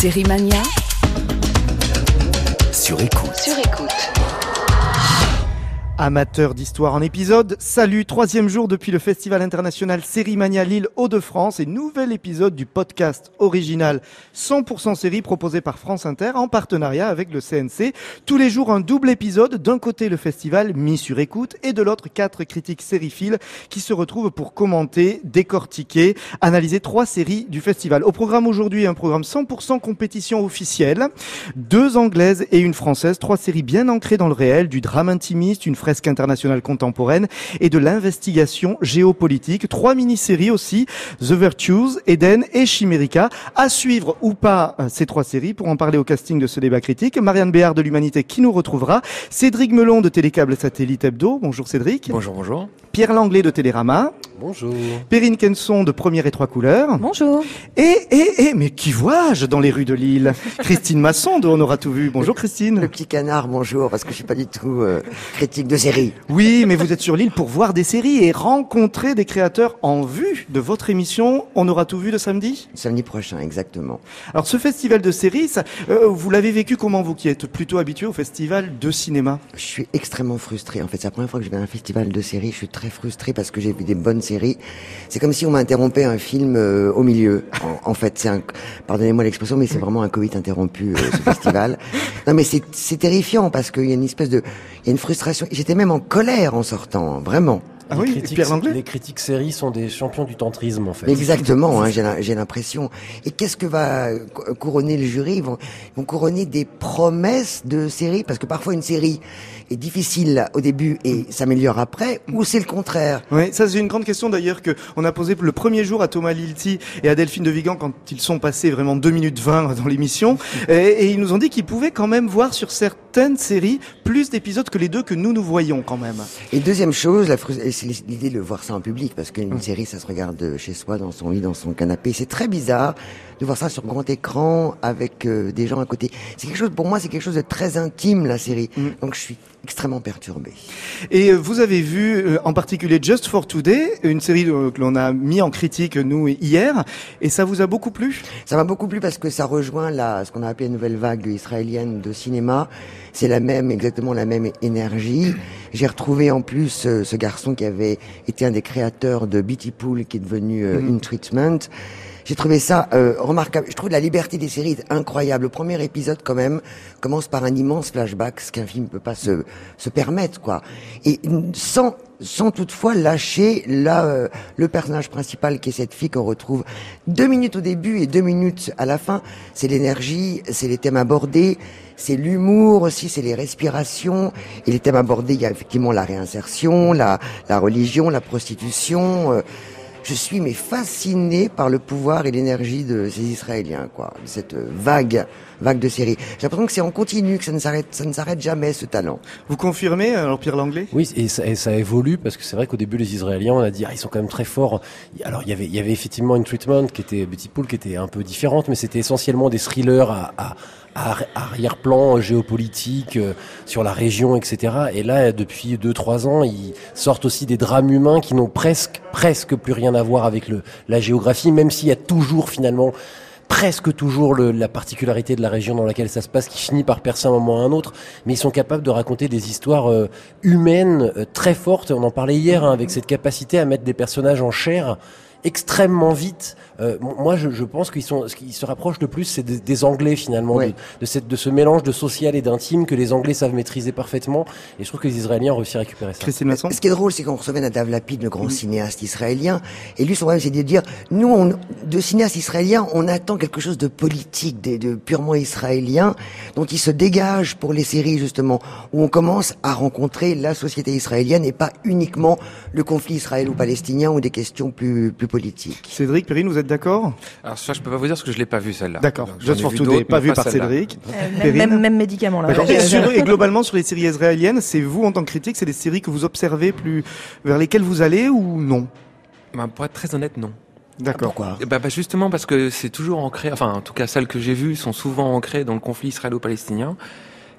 Série Mania Sur écoute. sur écoute. Amateurs d'histoire en épisode, salut, troisième jour depuis le Festival international Sérimania Lille Hauts-de-France. Et nouvel épisode du podcast original 100% série proposé par France Inter en partenariat avec le CNC. Tous les jours un double épisode, d'un côté le festival mis sur écoute et de l'autre quatre critiques sériphiles qui se retrouvent pour commenter, décortiquer, analyser trois séries du festival. Au programme aujourd'hui, un programme 100% compétition officielle, deux anglaises et une française, trois séries bien ancrées dans le réel, du drame intimiste, une fresque internationale contemporaine et de l'investigation géopolitique. Trois mini-séries aussi, The Virtues, Eden et Chimérica. À suivre ou pas euh, ces trois séries pour en parler au casting de ce débat critique. Marianne Béard de l'Humanité qui nous retrouvera. Cédric Melon de Télécable Satellite Hebdo. Bonjour Cédric. Bonjour, bonjour. Pierre Langlais de Télérama. Bonjour. Perrine Kenson de Première et Trois Couleurs. Bonjour. Et, et, et, mais qui vois-je dans les rues de Lille Christine Masson de On aura tout vu. Bonjour Christine. Le petit canard, bonjour, parce que je suis pas du tout euh, critique de série. Oui, mais vous êtes sur l'île pour voir des séries et rencontrer des créateurs en vue de votre émission. On aura tout vu de samedi? Samedi prochain, exactement. Alors, ce festival de séries, ça, euh, vous l'avez vécu comment vous qui êtes plutôt habitué au festival de cinéma? Je suis extrêmement frustré. En fait, c'est la première fois que je vais à un festival de séries. Je suis très frustré parce que j'ai vu des bonnes séries. C'est comme si on m'interrompait un film euh, au milieu. En, en fait, c'est un, pardonnez-moi l'expression, mais c'est vraiment un Covid interrompu, euh, ce festival. Non, mais c'est, c'est terrifiant parce qu'il y a une espèce de, il y a une frustration. J'étais même en colère en sortant, vraiment. Ah les oui, critiques, Pierre Langlais les critiques séries sont des champions du tantrisme en fait. Exactement, hein, j'ai l'impression. Et qu'est-ce que va cou- couronner le jury? Ils vont, ils vont couronner des promesses de séries, parce que parfois une série est difficile au début et s'améliore après, ou c'est le contraire? Oui, ça c'est une grande question d'ailleurs que on a posée le premier jour à Thomas Lilti et à Delphine de Vigan quand ils sont passés vraiment 2 minutes 20 dans l'émission et, et ils nous ont dit qu'ils pouvaient quand même voir sur certaines séries plus d'épisodes que les deux que nous nous voyons quand même. Et deuxième chose, c'est l'idée de voir ça en public, parce qu'une série, ça se regarde chez soi, dans son lit, dans son canapé. C'est très bizarre de voir ça sur grand écran avec euh, des gens à côté. C'est quelque chose, pour moi, c'est quelque chose de très intime, la série. Donc je suis extrêmement perturbé. Et euh, vous avez vu euh, en particulier Just for Today, une série euh, que l'on a mis en critique nous hier et ça vous a beaucoup plu? Ça m'a beaucoup plu parce que ça rejoint la, ce qu'on a appelé la nouvelle vague israélienne de cinéma. C'est la même, exactement la même énergie. J'ai retrouvé en plus euh, ce garçon qui avait été un des créateurs de Beatty Pool, qui est devenu In Treatment. J'ai trouvé ça euh, remarquable. Je trouve la liberté des séries incroyable. Le premier épisode, quand même, commence par un immense flashback, ce qu'un film peut pas se, se permettre, quoi. Et sans sans toutefois lâcher là euh, le personnage principal qui est cette fille qu'on retrouve deux minutes au début et deux minutes à la fin. C'est l'énergie, c'est les thèmes abordés, c'est l'humour aussi, c'est les respirations et les thèmes abordés. Il y a effectivement la réinsertion, la la religion, la prostitution. euh, je suis mais fasciné par le pouvoir et l'énergie de ces Israéliens, quoi, de cette euh, vague, vague de séries. J'ai l'impression que c'est en continu, que ça ne s'arrête, ça ne s'arrête jamais ce talent. Vous confirmez alors Pierre Langlais? Oui, et ça, et ça évolue parce que c'est vrai qu'au début les Israéliens, on a dit ah, ils sont quand même très forts. Alors il y avait, il y avait effectivement une treatment qui était Betty Pool qui était un peu différente, mais c'était essentiellement des thrillers à, à, arrière-plan géopolitique euh, sur la région, etc. Et là, depuis deux trois ans, ils sortent aussi des drames humains qui n'ont presque presque plus rien à voir avec le, la géographie, même s'il y a toujours finalement presque toujours le- la particularité de la région dans laquelle ça se passe qui finit par percer un moment à un autre, mais ils sont capables de raconter des histoires euh, humaines euh, très fortes. On en parlait hier hein, avec cette capacité à mettre des personnages en chair extrêmement vite. Euh, moi, je, je pense qu'ils sont, ce qui se rapproche le plus, c'est des, des Anglais finalement, Ouais. de, de, cette, de ce mélange de social et d'intime que les Anglais savent maîtriser parfaitement. Et je trouve que les Israéliens ont réussi à récupérer ça. Christine Masson Ce qui est drôle, c'est qu'on recevait Nadav Lapid, le grand cinéaste israélien, et lui, son problème, c'est de dire, nous, on, de cinéastes israéliens, on attend quelque chose de politique, de, de purement israélien, dont il se dégage pour les séries, justement, où on commence à rencontrer la société israélienne et pas uniquement le conflit israélo-palestinien ou des questions plus, plus politiques. Cédric, Perrine, vous êtes d'accord? Alors ça, je peux pas vous dire parce que je l'ai pas vu celle-là. D'accord. Just for Today, pas vu par. Cédric. Euh, même, médicament là. Et, sur- et globalement, sur les séries israéliennes, c'est vous, en tant que critique, c'est des séries que vous observez plus, vers lesquelles vous allez ou non? Bah, pour être très honnête, non. D'accord. Pourquoi? Eh Bah, bah, justement parce que c'est toujours ancré, enfin en tout cas celles que j'ai vues sont souvent ancrées dans le conflit israélo-palestinien.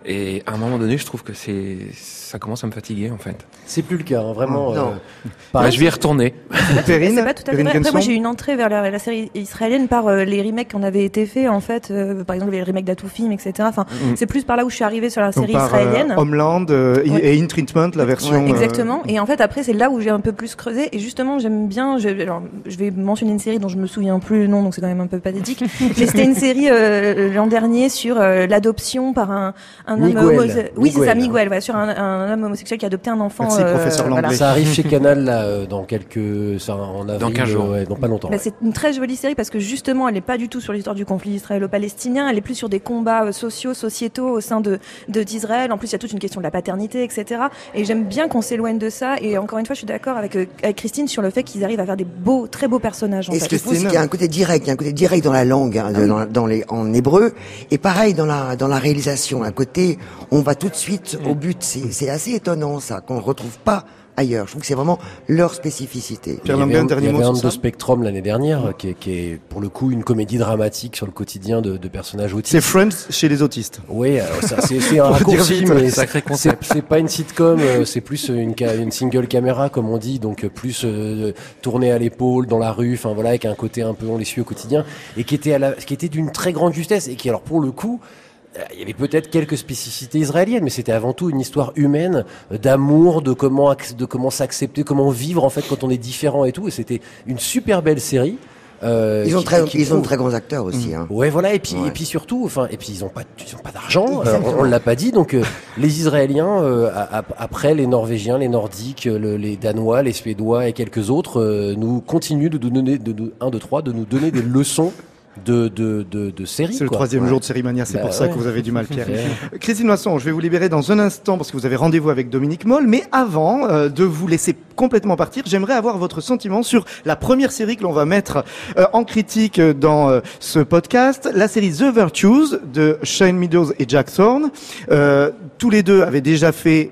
Et à un moment donné, je trouve que c'est, ça commence à me fatiguer en fait. C'est plus le cas, hein, vraiment. Non. euh, Bah, je vais y retourner. Perrine, C'est pas tout à fait vrai. Après, moi, j'ai eu une entrée vers la, la série israélienne par euh, les remakes qui en avaient été faits, en fait. euh, par exemple, les remakes d'Atoufim, etc. Enfin, Mm. c'est plus par là où je suis arrivée sur la Donc série par, euh, israélienne. Homeland euh, Ouais. et In Treatment, la version. euh, Exactement. Et en fait, après, c'est là où j'ai un peu plus creusé. Et justement, j'aime bien. Je, alors, je vais mentionner une série dont je me souviens plus le nom, donc c'est quand même un peu pathétique. Mais c'était une série euh, l'an dernier sur euh, l'adoption par un, un homme Miguel. homosexuel. Oui, c'est ça, Miguel. Sur un, un homme homosexuel qui a adopté un enfant. Merci, professeur Langlais. Ça arrive chez Canal là, euh, dans quelques, ça, en avril, Dans 15 jours. euh, ouais, dans pas longtemps. Bah, ouais. c'est une très jolie série parce que justement, elle n'est pas du tout sur l'histoire du conflit israélo-palestinien. Elle est plus sur des combats euh, sociaux, sociétaux au sein de de- d'Israël. En plus, il y a toute une question de la paternité, etc. Et j'aime bien qu'on s'éloigne de ça. Et encore une fois, je suis d'accord avec, euh, avec Christine sur le fait qu'ils arrivent à faire des beaux, très beaux personnages. En Et ce qui est fou, c'est qu'il y a un côté direct, il y a un côté direct dans la langue, hein, dans, dans les, en hébreu, et pareil dans la, dans la réalisation. Un côté, on va tout de suite au but. C'est assez étonnant ça, qu'on ne retrouve pas ailleurs. Je trouve que c'est vraiment leur spécificité. Pierre Il y Langlais, avait un dernier il y mot avait un de Spectrum l'année dernière, qui est, qui est pour le coup une comédie dramatique sur le quotidien de, de personnages autistes. C'est Friends chez les autistes. Oui, ça, c'est c'est un raccourci, mais sacré c'est- concept. c'est c'est pas une sitcom, euh, c'est plus une, une single caméra comme on dit, donc euh, plus euh, tourné à l'épaule dans la rue, enfin voilà, avec un côté un peu on les suit au quotidien, et qui était à la, qui était d'une très grande justesse et qui alors pour le coup il y avait peut-être quelques spécificités israéliennes, mais c'était avant tout une histoire humaine, euh, d'amour, de comment de comment s'accepter, comment vivre en fait quand on est différent et tout. Et c'était une super belle série. euh, Ils ont qui- très, qui ils ont de très grands acteurs aussi. Hein. Ouais, voilà, et puis, Ouais. et puis surtout, enfin, et puis ils ont pas, ils ont pas d'argent, euh, on, on l'a pas dit, donc euh, les Israéliens, euh, après les Norvégiens, les Nordiques, euh, le- les Danois, les Suédois et quelques autres, euh, nous continuent de nous donner, de nous, un, deux, trois, de nous donner des leçons de, de, de, de séries. C'est le troisième Ouais. jour de Série Mania, c'est Bah pour ça que vous avez du mal, Pierre. Ouais. Christine Masson, je vais vous libérer dans un instant parce que vous avez rendez-vous avec Dominique Moll, mais avant euh, de vous laisser complètement partir, j'aimerais avoir votre sentiment sur la première série que l'on va mettre euh, en critique euh, dans euh, ce podcast, la série The Virtues de Shane Meadows et Jack Thorne. Euh, tous les deux avaient déjà fait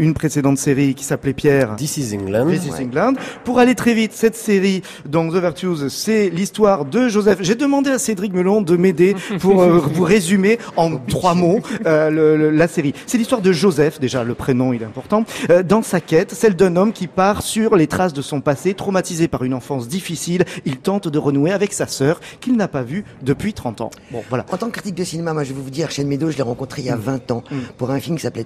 une précédente série qui s'appelait Pierre. This is England. This is Ouais. England. Pour aller très vite, cette série, donc The Virtues, c'est l'histoire de Joseph. J'ai demandé à Cédric Melon de m'aider pour euh, vous résumer en trois mots euh, le- le- la série. C'est l'histoire de Joseph, déjà le prénom il est important, euh, dans sa quête, celle d'un homme qui part sur les traces de son passé, traumatisé par une enfance difficile. Il tente de renouer avec sa sœur qu'il n'a pas vue depuis 30 ans. Bon, voilà. En tant que critique de cinéma, moi je vais vous dire, Shane Meadows, je l'ai rencontré il y a 20 ans pour un film qui s'appelait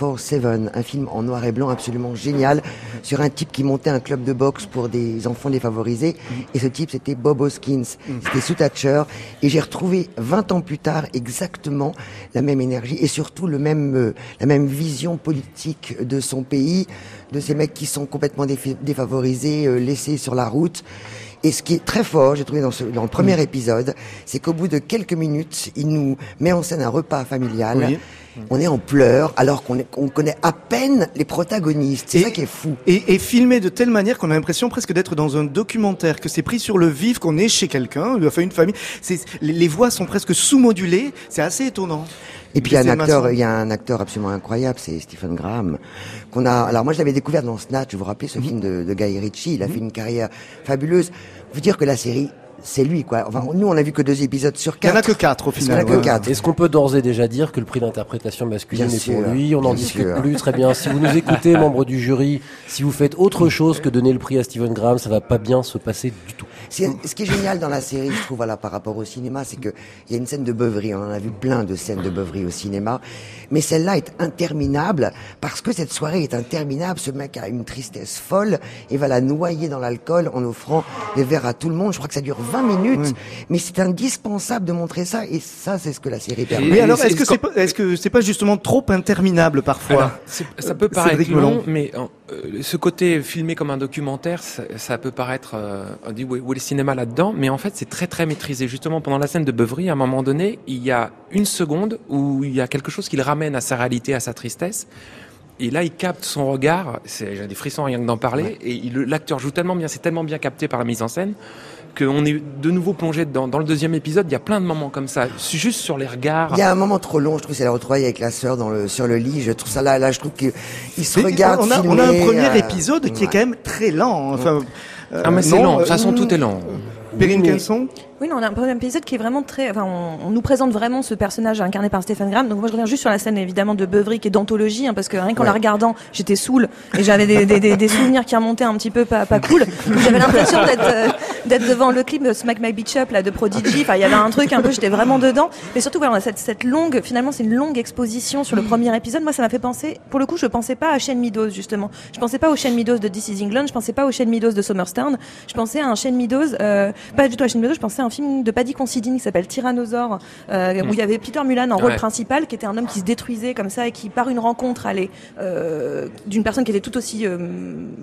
24-7, un film en noir et blanc absolument génial sur un type qui montait un club de boxe pour des enfants défavorisés. Et ce type, c'était Bob Hoskins. C'était Sue Thatcher. Et j'ai retrouvé 20 ans plus tard exactement la même énergie et surtout le même, euh, la même vision politique de son pays, de ces mecs qui sont complètement défavorisés, euh, laissés sur la route. Et ce qui est très fort, j'ai trouvé dans, ce, dans le premier épisode, c'est qu'au bout de quelques minutes, il nous met en scène un repas familial. Oui. On est en pleurs alors qu'on connaît à peine les protagonistes. C'est ça qui est fou. Et, et filmé de telle manière qu'on a l'impression presque d'être dans un documentaire, que c'est pris sur le vif, qu'on est chez quelqu'un, enfin une famille. Les, les voix sont presque sous-modulées. C'est assez étonnant. Et puis il y a un acteur, il y a un acteur absolument incroyable, c'est Stephen Graham, qu'on a. Alors moi je l'avais découvert dans Snatch. Vous vous rappelez ce film de, de Guy Ritchie Il a fait une carrière fabuleuse. Vous dire que la série, c'est lui quoi. Enfin nous on a vu que deux épisodes sur Il y en quatre. a que quatre au Il y en a final. que quatre. Est-ce qu'on peut d'ores et déjà dire que le prix d'interprétation masculine Bien est pour lui? On n'en discute sûr. plus, très bien. Si vous nous écoutez, membres du jury, si vous faites autre chose que donner le prix à Steven Graham, ça va pas bien se passer du tout. Ce qui est génial dans la série, je trouve, voilà, par rapport au cinéma, c'est que il y a une scène de beuverie. On en a vu plein de scènes de beuverie au cinéma, mais celle-là est interminable parce que cette soirée est interminable. Ce mec a une tristesse folle et va la noyer dans l'alcool en offrant des verres à tout le monde. Je crois que ça dure 20 minutes, mais c'est indispensable de montrer ça et ça, c'est ce que la série permet. Mais alors, est-ce que c'est pas, est-ce que c'est pas justement trop interminable parfois Alors, ça peut paraître Cédric long, mais euh, ce côté filmé comme un documentaire, ça, ça peut paraître, euh, on dit où est, où est le cinéma là-dedans, mais en fait c'est très très maîtrisé. Justement pendant la scène de Beuvry, à un moment donné, il y a une seconde où il y a quelque chose qui le ramène à sa réalité, à sa tristesse. Et là, il capte son regard. J'ai des frissons rien que d'en parler. Et l'acteur joue tellement bien, c'est tellement bien capté par la mise en scène qu'on est de nouveau plongé dedans. Dans le deuxième épisode, il y a plein de moments comme ça, juste sur les regards. Il y a un moment trop long, je trouve, c'est la retrouvaille avec la sœur dans le, sur le lit. Je trouve ça là, là, je trouve qu'ils se Mais regardent on, a, on a un premier euh, épisode qui est quand même très lent. Enfin, euh, Ah mais c'est non, lent, de euh, toute façon tout est lent. Kenson Oui, non, on a un premier épisode qui est vraiment très. Enfin, on, on nous présente vraiment ce personnage incarné par Stéphane Graham. Donc moi, je reviens juste sur la scène évidemment de Beuvry qui est d'anthologie, hein, parce que rien qu'en la regardant, j'étais saoule et j'avais des, des, des, des souvenirs qui remontaient un petit peu pas, pas cool. J'avais l'impression d'être euh, d'être devant le clip de Smack My Beach Up là de Prodigy. Enfin, il y avait un truc un peu, j'étais vraiment dedans. Mais surtout, voilà, on a cette, cette longue. Finalement, c'est une longue exposition sur le premier épisode. Moi, ça m'a fait penser. Pour le coup, je pensais pas à Shane Meadows justement. Je pensais pas au Shane Meadows de This Is England. Je pensais pas au Shane Meadows de Summerstone. Je pensais à un Shane Meadows, euh, pas du tout à Shane Meadows. Je pensais à un film de Paddy Considine qui s'appelle Tyrannosaure, euh, où il y avait Peter Mulan en rôle principal, qui était un homme qui se détruisait comme ça et qui, par une rencontre, allait euh, d'une personne qui était tout aussi euh,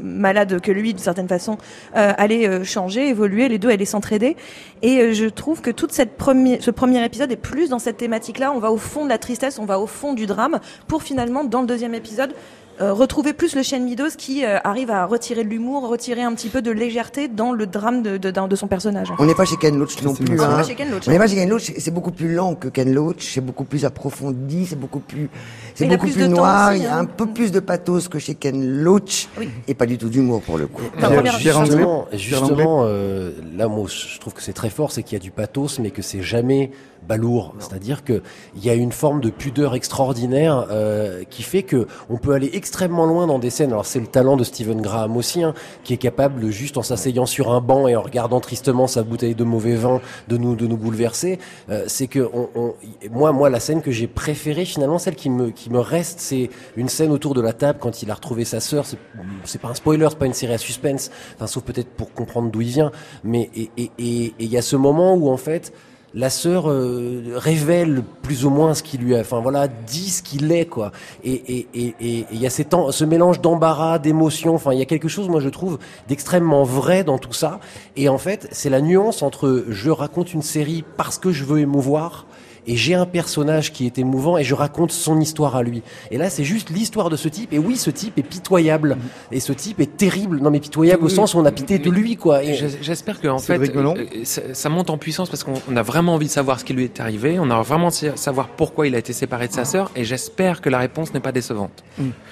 malade que lui, d'une certaine façon, allait changer, évoluer. Les deux allaient s'entraider. Et je trouve que toute cette première, ce premier épisode est plus dans cette thématique-là. On va au fond de la tristesse, on va au fond du drame, pour finalement, dans le deuxième épisode, euh, retrouver plus le Shane Meadows qui euh, arrive à retirer de l'humour, retirer un petit peu de légèreté dans le drame de, de, de son personnage. On n'est pas chez Ken Loach non plus. marrant. On hein. n'est pas chez Ken Loach. On n'est pas chez Ken Loach, c'est- beaucoup plus lent que Ken Loach, c'est beaucoup plus approfondi, c'est beaucoup plus, c'est beaucoup plus plus, noir, aussi, il y a hein. un peu plus de pathos que chez Ken Loach, Oui. et pas du tout d'humour pour le coup. Justement, justement euh, là, moi, je trouve que c'est très fort, c'est qu'il y a du pathos, mais que c'est jamais balourd. C'est-à-dire que il y a une forme de pudeur extraordinaire euh, qui fait que on peut aller extrêmement loin dans des scènes. Alors c'est le talent de Stephen Graham aussi, hein, qui est capable juste en s'asseyant sur un banc et en regardant tristement sa bouteille de mauvais vin de nous de nous bouleverser. Euh, c'est que on, on- moi, moi, la scène que j'ai préférée finalement, celle qui me qui me reste, c'est une scène autour de la table quand il a retrouvé sa sœur. C'est- pas un spoiler, c'est pas une série à suspense. Enfin, sauf peut-être pour comprendre d'où il vient. Mais et et et et il y a ce moment où en fait la sœur euh, révèle plus ou moins ce qu'il lui a, enfin voilà, dit ce qu'il est quoi. Et et et et il y a ces temps, ce mélange d'embarras, d'émotions. Enfin, il y a quelque chose, moi je trouve, d'extrêmement vrai dans tout ça. Et en fait, c'est la nuance entre je raconte une série parce que je veux émouvoir. Et j'ai un personnage qui est émouvant et je raconte son histoire à lui. Et là, c'est juste l'histoire de ce type. Et oui, ce type est pitoyable. Et ce type est terrible. Non, mais pitoyable au sens où on a pité de lui, quoi. Et- J'espère que en fait, Melon euh, ça, ça monte en puissance parce qu'on on a vraiment envie de savoir ce qui lui est arrivé. On a vraiment envie de savoir pourquoi il a été séparé de sa sœur. Et j'espère que la réponse n'est pas décevante.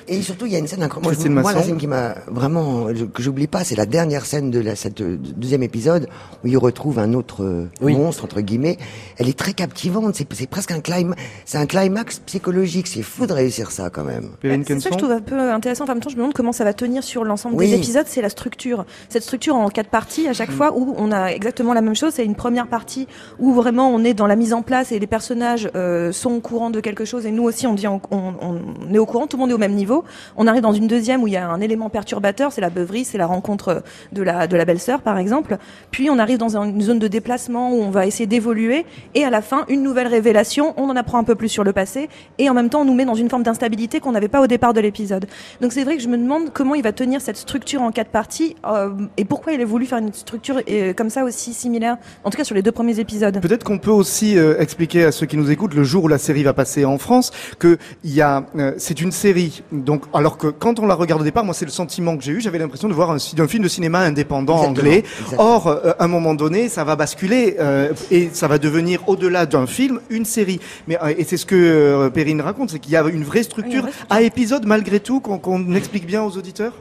Et surtout, il y a une scène incroyable. Moi, moi, la scène qui m'a vraiment, que j'oublie pas, c'est la dernière scène de la, cette euh, deuxième épisode où il retrouve un autre euh, Oui. monstre, entre guillemets. Elle est très captivante. C'est c'est presque un climax, c'est un climax psychologique. C'est fou de réussir ça, quand même. Perrine C'est ça que je trouve un peu intéressant. Enfin, en même temps, je me demande comment ça va tenir sur l'ensemble Oui. des épisodes. C'est la structure. Cette structure en quatre parties à chaque fois où on a exactement la même chose. C'est une première partie où vraiment on est dans la mise en place et les personnages euh, sont au courant de quelque chose et nous aussi on dit on, on- on est au courant. Tout le monde est au même niveau. On arrive dans une deuxième où il y a un élément perturbateur. C'est la beuverie, c'est la rencontre de la de la belle-sœur par exemple. Puis on arrive dans un- une zone de déplacement où on va essayer d'évoluer et à la fin une nouvelle révélation. On en apprend un peu plus sur le passé et en même temps on nous met dans une forme d'instabilité qu'on n'avait pas au départ de l'épisode. Donc c'est vrai que je me demande comment il va tenir cette structure en quatre parties euh, et pourquoi il a voulu faire une structure euh, comme ça aussi similaire, en tout cas sur les deux premiers épisodes. Peut-être qu'on peut aussi euh, expliquer à ceux qui nous écoutent le jour où la série va passer en France que y a euh, c'est une série donc alors que quand on la regarde au départ moi c'est le sentiment que j'ai eu j'avais l'impression de voir un, un film de cinéma indépendant Exactement, anglais exactement. or euh, à un moment donné ça va basculer euh, et ça va devenir au-delà d'un film une série mais euh, et c'est ce que euh, Perrine raconte c'est qu'il y a une vraie structure, vraie structure. à épisode malgré tout qu'on explique bien aux auditeurs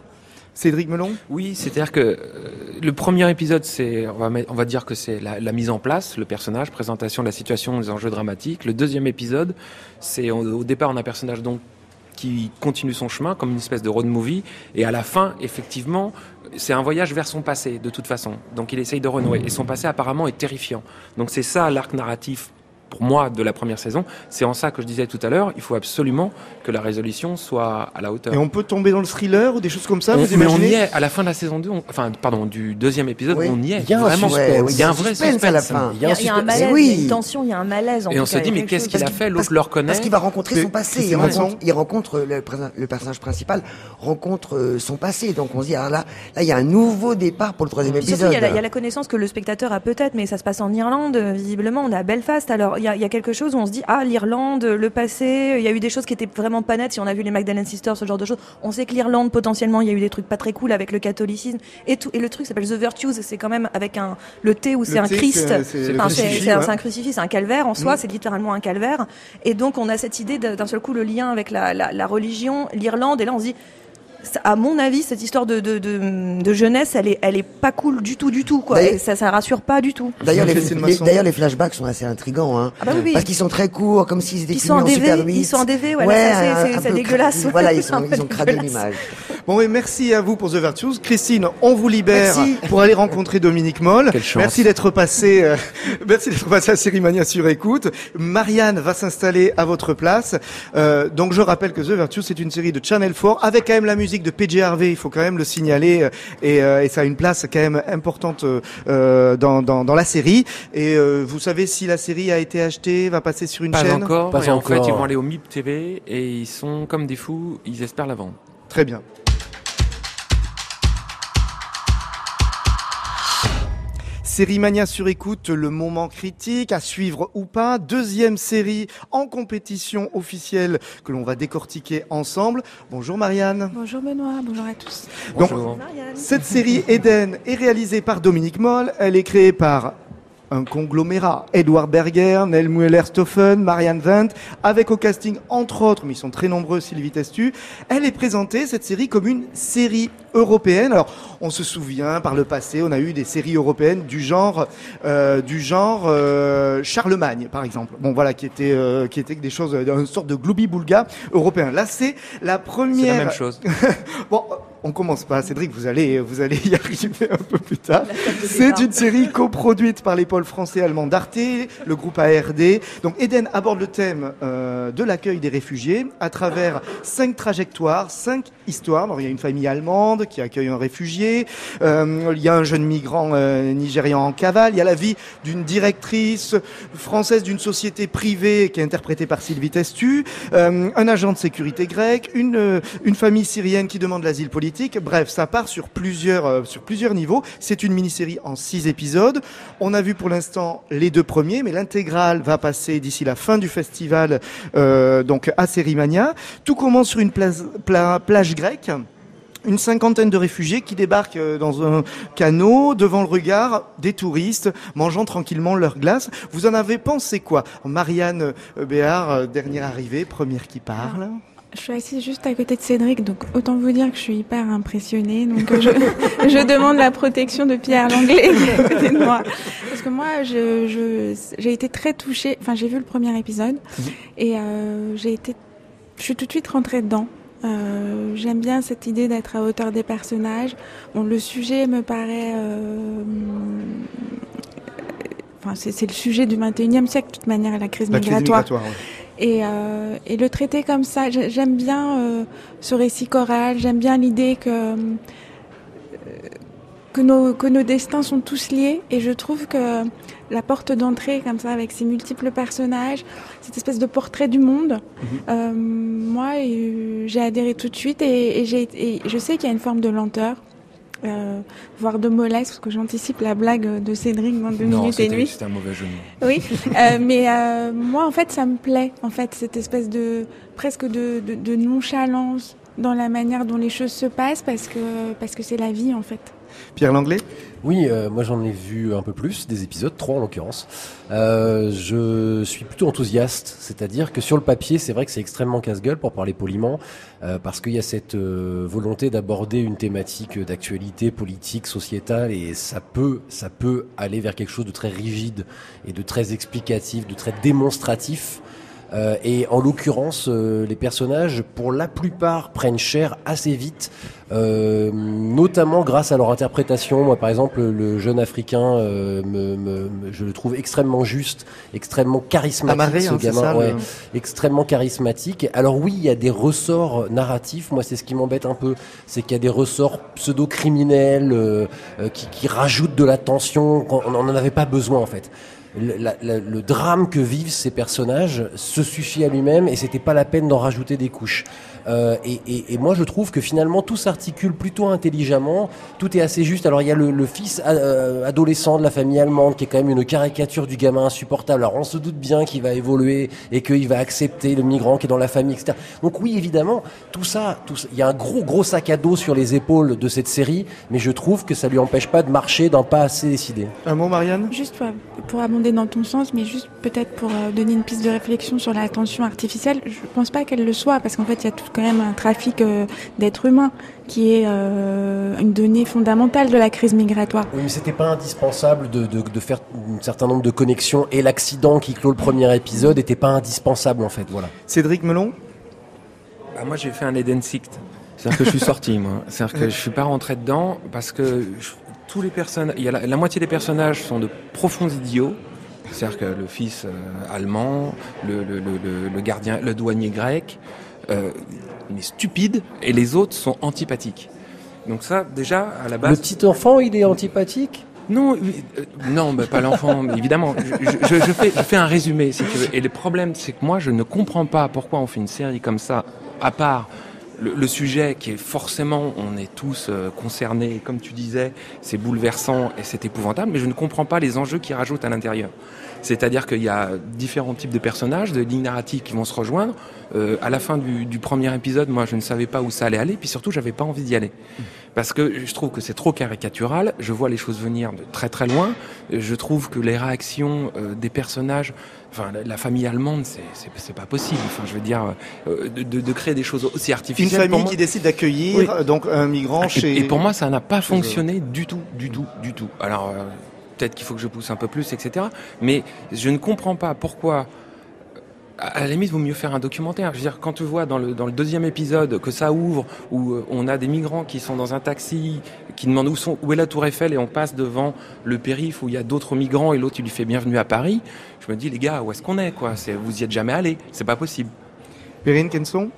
Cédric Melon? Oui, c'est-à-dire que euh, le premier épisode, c'est, on va, mettre- on va dire que c'est la, la mise en place, le personnage, présentation de la situation, des enjeux dramatiques. Le deuxième épisode, c'est au départ on a un personnage donc qui continue son chemin comme une espèce de road movie, et à la fin, effectivement, c'est un voyage vers son passé de toute façon. Donc il essaye de renouer, et son passé apparemment est terrifiant. Donc c'est ça l'arc narratif. Pour moi, de la première saison, c'est en ça que je disais tout à l'heure, il faut absolument que la résolution soit à la hauteur. et on peut tomber dans le thriller ou des choses comme ça On- vous mais on y imaginez est à la fin de la saison 2, on- enfin pardon, du deuxième épisode, Oui. on y est. Il y a un vraiment. suspense. Ouais, oui, il y a un vrai suspense suspense à la fin. Il y a, il y a un suspense. malaise, oui. il y a une tension, il y a un malaise. En Et on cas, se a dit, mais qu'est-ce qu'il a fait L'autre le reconnaît. Parce qu'il va rencontrer son passé. Il rencontre, Masson il rencontre le, le personnage principal, rencontre euh, son passé. Donc on se dit, ah là, là, il y a un nouveau départ pour le troisième épisode. il y, a la, il y a la connaissance que le spectateur a peut-être, mais ça se passe en Irlande, euh, visiblement, on est à Belfast. Alors, y a, il y a quelque chose où on se dit, ah, l'Irlande, le passé, il y a eu des choses qui étaient vraiment pas nettes. Si on a vu les Magdalene Sisters, ce genre de choses, on sait que l'Irlande, potentiellement, il y a eu des trucs pas très cool avec le catholicisme et tout. Et le truc s'appelle The Virtues, c'est quand même avec un, le thé où c'est un Christ. c'est- Enfin, crucifix, un, crucifix, c'est un calvaire en soi, Mm. c'est littéralement un calvaire. Et donc, on a cette idée d'un seul coup, le lien avec la, la, la religion, l'Irlande, et là, on se dit, à mon avis, cette histoire de, de, de, de jeunesse, elle est, elle est pas cool du tout, du tout, quoi. Et ça, ça rassure pas du tout. D'ailleurs, les, Christine les- Masson. d'ailleurs, les flashbacks sont assez intrigants, hein. Ah bah oui, oui. Parce qu'ils sont très courts, comme s'ils étaient Ils sont en DV, Super 8. ils sont en DV, ouais, ça, c'est- dégueulasse. Voilà, ils, sont, ils ont cradé l'image. Bon, et merci à vous pour The Virtues. Christine, on vous libère Merci. pour aller rencontrer Dominique Moll. Quelle chance. Merci d'être passé, euh, merci d'être passé à Sérimania sur écoute. Marianne va s'installer à votre place. Euh, donc, je rappelle que The Virtues, c'est une série de Channel 4 avec quand même la musique de PJ Harvey. Il faut quand même le signaler. euh, Et, euh, et ça a une place quand même importante euh, dans, dans, dans la série. Et euh, vous savez si la série a été achetée, va passer sur une Pas chaîne? encore. Pas et en fait, encore. ils vont aller au MIP TV et ils sont comme des fous. Ils espèrent la vendre. Très bien. Série Mania sur écoute, le moment critique, à suivre ou pas. Deuxième série en compétition officielle que l'on va décortiquer ensemble. Bonjour Marianne. Bonjour Benoît, bonjour à tous. Donc, Bonjour. cette série Eden est réalisée par Dominique Moll. Elle est créée par un conglomérat. Edouard Berger, Nel Mueller-Stoffen, Marianne Wendt, avec au casting, entre autres, mais ils sont très nombreux, Sylvie Testu. Elle est présentée, cette série, comme une série européenne. Alors, on se souvient, par le passé, on a eu des séries européennes du genre, euh, du genre euh, Charlemagne, par exemple. Bon, voilà, qui était, euh, qui était des choses, une sorte de gloubi-boulga européen. Là, c'est la C'est première. la même chose. Bon, on commence pas, Cédric, vous allez, vous allez y arriver un peu plus tard. C'est une série coproduite par les pôles français et allemands d'Arte, le groupe ARD. Donc Eden aborde le thème euh, de l'accueil des réfugiés à travers cinq trajectoires, cinq histoires. Alors, il y a une famille allemande qui accueille un réfugié, euh, il y a un jeune migrant euh, nigérian en cavale, il y a la vie d'une directrice française d'une société privée qui est interprétée par Sylvie Testu, euh, un agent de sécurité grec, une, euh, une famille syrienne qui demande l'asile politique. Bref, ça part sur plusieurs, euh, sur plusieurs niveaux. C'est une mini-série en six épisodes. On a vu pour l'instant les deux premiers, mais l'intégrale va passer d'ici la fin du festival euh, donc à Sérimania. Tout commence sur une plage grecque. Une cinquantaine de réfugiés qui débarquent euh, dans un canot devant le regard des touristes mangeant tranquillement leur glace. Vous en avez pensé quoi? Marianne Béard, dernière arrivée, première qui parle. Je suis assise juste à côté de Cédric, donc autant vous dire que je suis hyper impressionnée. Donc euh, je, je demande la protection de Pierre Langlais qui est à côté de moi. Parce que moi, je, je, j'ai été très touchée. Enfin, j'ai vu le premier épisode et euh, j'ai été, je suis tout de suite rentrée dedans. Euh, J'aime bien cette idée d'être à hauteur des personnages. Bon, le sujet me paraît, euh, enfin, c'est c'est le sujet du 21e siècle de toute manière, la crise La crise migratoire. migratoire. ouais. Et, euh, et le traiter comme ça, j'ai- j'aime bien euh, ce récit choral, j'aime bien l'idée que, euh, que, nos, que nos destins sont tous liés. Et je trouve que la porte d'entrée, comme ça, avec ces multiples personnages, cette espèce de portrait du monde, euh, moi, j'ai adhéré tout de suite et, et je sais qu'il y a une forme de lenteur. Euh, voire de mollesse, parce que j'anticipe la blague de Cédric dans deux Non, minutes et nuit. c'était un mauvais jeu. Oui, euh, mais euh, moi en fait ça me plaît en fait cette espèce de presque de, de, de nonchalance dans la manière dont les choses se passent parce que parce que c'est la vie en fait. Pierre Langlais? Oui, euh, moi j'en ai vu un peu plus, des épisodes, trois en l'occurrence. Euh, je suis plutôt enthousiaste, c'est-à-dire que sur le papier, c'est vrai que c'est extrêmement casse-gueule pour parler poliment, euh, parce qu'il y a cette euh, volonté d'aborder une thématique d'actualité politique, sociétale, et ça peut, ça peut aller vers quelque chose de très rigide et de très explicatif, de très démonstratif. Euh, et en l'occurrence, euh, les personnages, pour la plupart, prennent cher assez vite, euh, notamment grâce à leur interprétation. Moi, par exemple, le jeune Africain, euh, me, me- je le trouve extrêmement juste, extrêmement charismatique, Amarré, ce hein, gamin. ça, ouais, le- extrêmement charismatique. Alors oui, il y a des ressorts narratifs. Moi, c'est ce qui m'embête un peu, c'est qu'il y a des ressorts pseudo-criminels euh, euh, qui, qui rajoutent de la tension. On n'en avait pas besoin, en fait le, drame que vivent ces personnages se suffit à lui-même et c'était pas la peine d'en rajouter des couches. Euh, et, et- et moi je trouve que finalement tout s'articule plutôt intelligemment, tout est assez juste. Alors il y a le, le fils euh, adolescent de la famille allemande qui est quand même une caricature du gamin insupportable. Alors on se doute bien qu'il va évoluer et qu'il va accepter le migrant qui est dans la famille, etc. Donc oui évidemment tout ça, tout ça- il y a un gros gros sac à dos sur les épaules de cette série, mais je trouve que ça lui empêche pas de marcher d'un pas assez décidé. Un mot, Marianne? Juste pour, pour abonder dans ton sens, mais juste peut-être pour euh, donner une piste de réflexion sur la tension artificielle, je pense pas qu'elle le soit parce qu'en fait il y a tout quand même un trafic euh, d'êtres humains qui est euh, une donnée fondamentale de la crise migratoire. Oui, mais c'était pas indispensable de, de, de, faire un certain nombre de connexions et l'accident qui clôt le premier épisode n'était pas indispensable en fait. Voilà. Cédric Melon bah, Moi j'ai fait un Eden Sict. C'est-à-dire que je suis sorti, moi. C'est-à-dire que je suis pas rentré dedans parce que je, tous les personnages, il y a la, la, moitié des personnages sont de profonds idiots. C'est-à-dire que le fils euh, allemand, le, le, le, le, gardien, le douanier grec, euh, est stupide et les autres sont antipathiques. Donc ça, déjà, à la base... Le petit enfant, il est antipathique? Non, euh, non, bah, pas l'enfant, évidemment. Je, je, je, fais, je fais un résumé, si tu veux. Et le problème, c'est que moi, je ne comprends pas pourquoi on fait une série comme ça, à part le, le, sujet qui est forcément, on est tous euh, concernés, comme tu disais, c'est bouleversant et c'est épouvantable, mais je ne comprends pas les enjeux qui rajoutent à l'intérieur. C'est-à-dire qu'il y a différents types de personnages, de lignes narratives qui vont se rejoindre. Euh, à la fin du, du, premier épisode, moi, je ne savais pas où ça allait aller, puis surtout, j'avais pas envie d'y aller, parce que je trouve que c'est trop caricatural. Je vois les choses venir de très très loin. Je trouve que les réactions euh, des personnages Enfin, la, la, famille allemande, c'est pas possible. Enfin, je veux dire, euh, de, de, créer des choses aussi artificielles. Une famille qui décide d'accueillir oui. donc un migrant et, chez. Et pour moi, ça n'a pas fonctionné du tout, du tout, du tout. Alors, euh, peut-être qu'il faut que je pousse un peu plus, etc. Mais je ne comprends pas pourquoi à la limite, il vaut mieux faire un documentaire. Je veux dire, quand tu vois dans le, dans le deuxième épisode que ça ouvre, où on a des migrants qui sont dans un taxi, qui demandent où, sont, où est la Tour Eiffel, et on passe devant le périph' où il y a d'autres migrants, et l'autre, il lui fait bienvenue à Paris, je me dis, les gars, où est-ce qu'on est, quoi? Vous y êtes jamais allés, c'est pas possible. Perrine Kenson?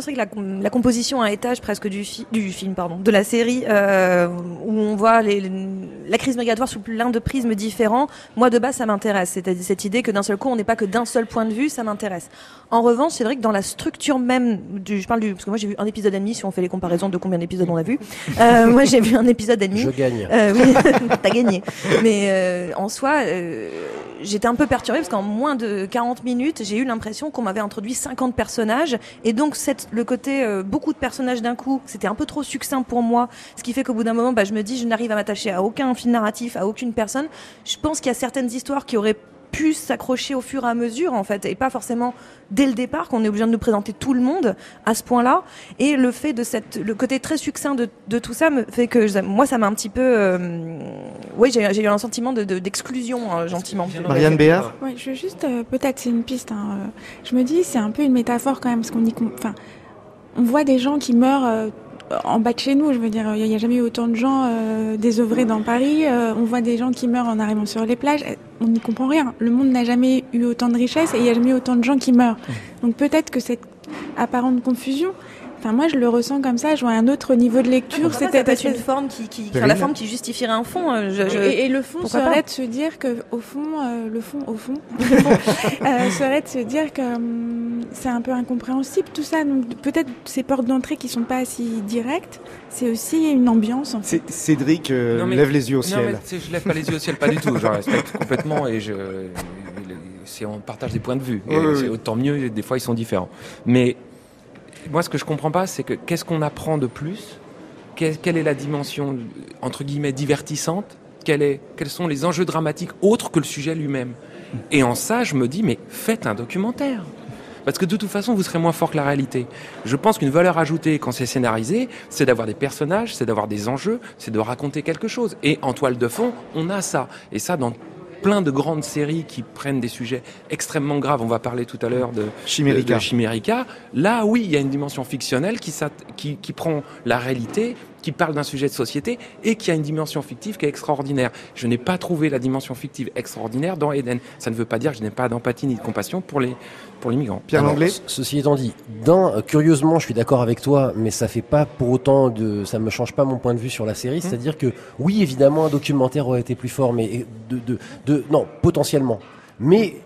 C'est vrai que la, la, composition à étage presque du, fi du film, pardon, de la série, euh, où on voit les, la crise migratoire sous plein de prismes différents, moi de base ça m'intéresse. C'est-à-dire cette idée que d'un seul coup on n'est pas que d'un seul point de vue, ça m'intéresse. En revanche, c'est vrai que dans la structure même du, je parle du, parce que moi j'ai vu un épisode et demi, si on fait les comparaisons de combien d'épisodes on a vu. Euh, moi j'ai vu un épisode et demi. Je gagne. Euh, oui, t'as gagné. Mais euh, en soi, euh, j'étais un peu perturbée parce qu'en moins de 40 minutes, j'ai eu l'impression qu'on m'avait introduit 50 personnages et donc le côté euh, beaucoup de personnages d'un coup, c'était un peu trop succinct pour moi, ce qui fait qu'au bout d'un moment, bah, je me dis, je n'arrive à m'attacher à aucun fil narratif, à aucune personne. Je pense qu'il y a certaines histoires qui auraient pu s'accrocher au fur et à mesure en fait et pas forcément dès le départ qu'on est obligé de nous présenter tout le monde à ce point-là. Et le fait de cette le côté très succinct de, de tout ça me fait que moi ça m'a un petit peu euh, oui j'ai eu un sentiment d'exclusion de, de, euh, gentiment. Marianne Béard oui je veux juste euh, peut-être c'est une piste hein, je me dis c'est un peu une métaphore quand même parce qu'on y enfin on voit des gens qui meurent euh, en bas de chez nous, je veux dire, il n'y a jamais eu autant de gens euh, désœuvrés dans Paris. Euh, on voit des gens qui meurent en arrivant sur les plages. On n'y comprend rien. Le monde n'a jamais eu autant de richesse et il n'y a jamais eu autant de gens qui meurent. Donc peut-être que cette apparente confusion, Enfin, moi, je le ressens comme ça. Je vois un autre niveau de lecture. C'était peut-être une forme qui, la forme qui justifierait un fond. Je, je... Et, et, le fond serait pas de se dire que, au fond, euh, le fond, au fond, euh, serait de se dire que hum, c'est un peu incompréhensible tout ça. Donc peut-être ces portes d'entrée qui sont pas si directes, c'est aussi une ambiance. En fait. Cédric euh, non, mais, lève les yeux au ciel. Non, mais, je lève pas les yeux au ciel, pas du tout. Je respecte complètement et je. On partage des points de vue. Oui, oui. Autant mieux. Des fois, ils sont différents. Mais moi, ce que je comprends pas, c'est que qu'est-ce qu'on apprend de plus? Quelle, est la dimension entre guillemets divertissante? Quels sont les enjeux dramatiques autres que le sujet lui-même? Et en ça, je me dis, mais faites un documentaire. Parce que de toute façon, vous serez moins fort que la réalité. Je pense qu'une valeur ajoutée, quand c'est scénarisé, c'est d'avoir des personnages, c'est d'avoir des enjeux, c'est de raconter quelque chose. Et en toile de fond, on a ça. Et ça, dans plein de grandes séries qui prennent des sujets extrêmement graves. On va parler tout à l'heure de Chimérica. Là, oui, il y a une dimension fictionnelle qui, qui, qui prend la réalité, qui parle d'un sujet de société et qui a une dimension fictive qui est extraordinaire. Je n'ai pas trouvé la dimension fictive extraordinaire dans Eden. Ça ne veut pas dire que je n'ai pas d'empathie ni de compassion pour les, pour les migrants. Pierre Langlais Ceci étant dit, dans, euh, curieusement, je suis d'accord avec toi, mais ça fait pas pour autant de, ça me change pas mon point de vue sur la série. Mmh. C'est-à-dire que, oui, évidemment, un documentaire aurait été plus fort, mais de, de, de non, potentiellement. Mais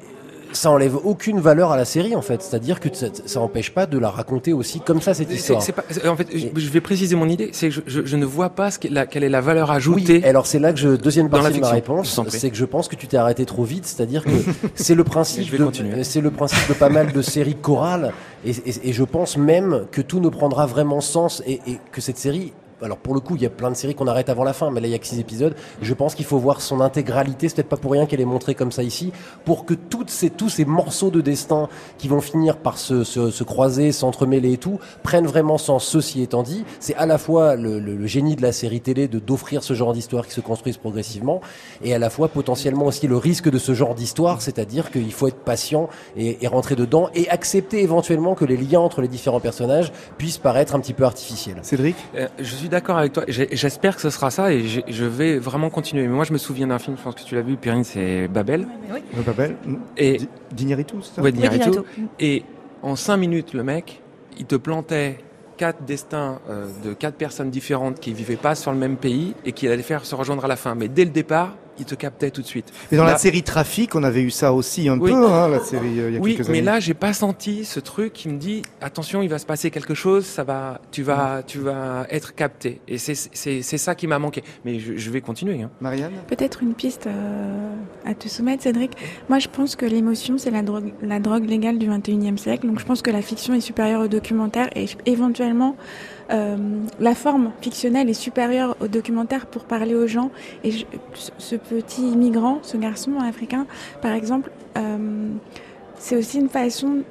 ça enlève aucune valeur à la série en fait. C'est-à-dire que ça, ça empêche pas de la raconter aussi comme ça cette histoire. C'est, c'est pas, en fait, je, je vais préciser mon idée. C'est je, je, je, ne vois pas ce la, quelle est la valeur ajoutée. Oui, alors c'est là que je deuxième partie de ma réponse, c'est que je pense que tu t'es arrêté trop vite. C'est-à-dire que c'est le principe. de, c'est le principe de pas mal de séries chorales et, et, et, je pense même que tout ne prendra vraiment sens et, et que cette série alors pour le coup, il y a plein de séries qu'on arrête avant la fin, mais là il y a que six épisodes. Je pense qu'il faut voir son intégralité. C'est peut-être pas pour rien qu'elle est montrée comme ça ici, pour que toutes ces, tous ces morceaux de destin qui vont finir par se, se, se croiser, s'entremêler et tout, prennent vraiment sens. Ceci étant dit, c'est à la fois le, le, le, génie de la série télé de d'offrir ce genre d'histoire qui se construisent progressivement, et à la fois potentiellement aussi le risque de ce genre d'histoire, c'est-à-dire qu'il faut être patient et, et rentrer dedans et accepter éventuellement que les liens entre les différents personnages puissent paraître un petit peu artificiels. Cédric, euh, je suis d'accord avec toi. J'espère que ce sera ça et je vais vraiment continuer. Mais moi, je me souviens d'un film, je pense que tu l'as vu, Perrine, c'est Babel. Oui. Babel. Et Digneritu, c'est ça? Ouais. Digneritu. Et en cinq minutes, le mec, il te plantait quatre destins euh, de quatre personnes différentes qui vivaient pas sur le même pays et qui allaient faire se rejoindre à la fin. Mais dès le départ, il te captait tout de suite. Mais dans Là- la série Trafic, on avait eu ça aussi un Oui. peu, hein, la série euh, il y a Oui, quelques mais années. là, j'ai pas senti ce truc qui me dit attention, il va se passer quelque chose, ça va, tu vas, tu vas être capté. Et c'est c'est c'est ça qui m'a manqué. Mais je, je vais continuer. Hein. Marianne Peut-être une piste euh, à te soumettre, Cédric. Moi, je pense que l'émotion, c'est la drogue, la drogue légale du 21e siècle. Donc, je pense que la fiction est supérieure au documentaire et éventuellement, euh, la forme fictionnelle est supérieure au documentaire pour parler aux gens. Et ce petit immigrant, ce garçon africain, par exemple, euh, c'est aussi une façon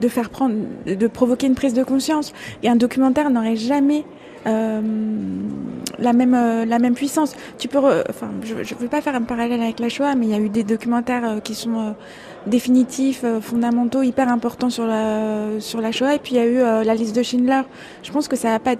de faire prendre, de provoquer une prise de conscience. Et un documentaire n'aurait jamais euh, la même la même puissance. Tu peux, enfin, je ne veux pas faire un parallèle avec la Shoah, mais il y a eu des documentaires qui sont définitifs, euh, fondamentaux, hyper importants sur la sur la Shoah. Et puis il y a eu euh, la liste de Schindler. Je pense que ça n'a pas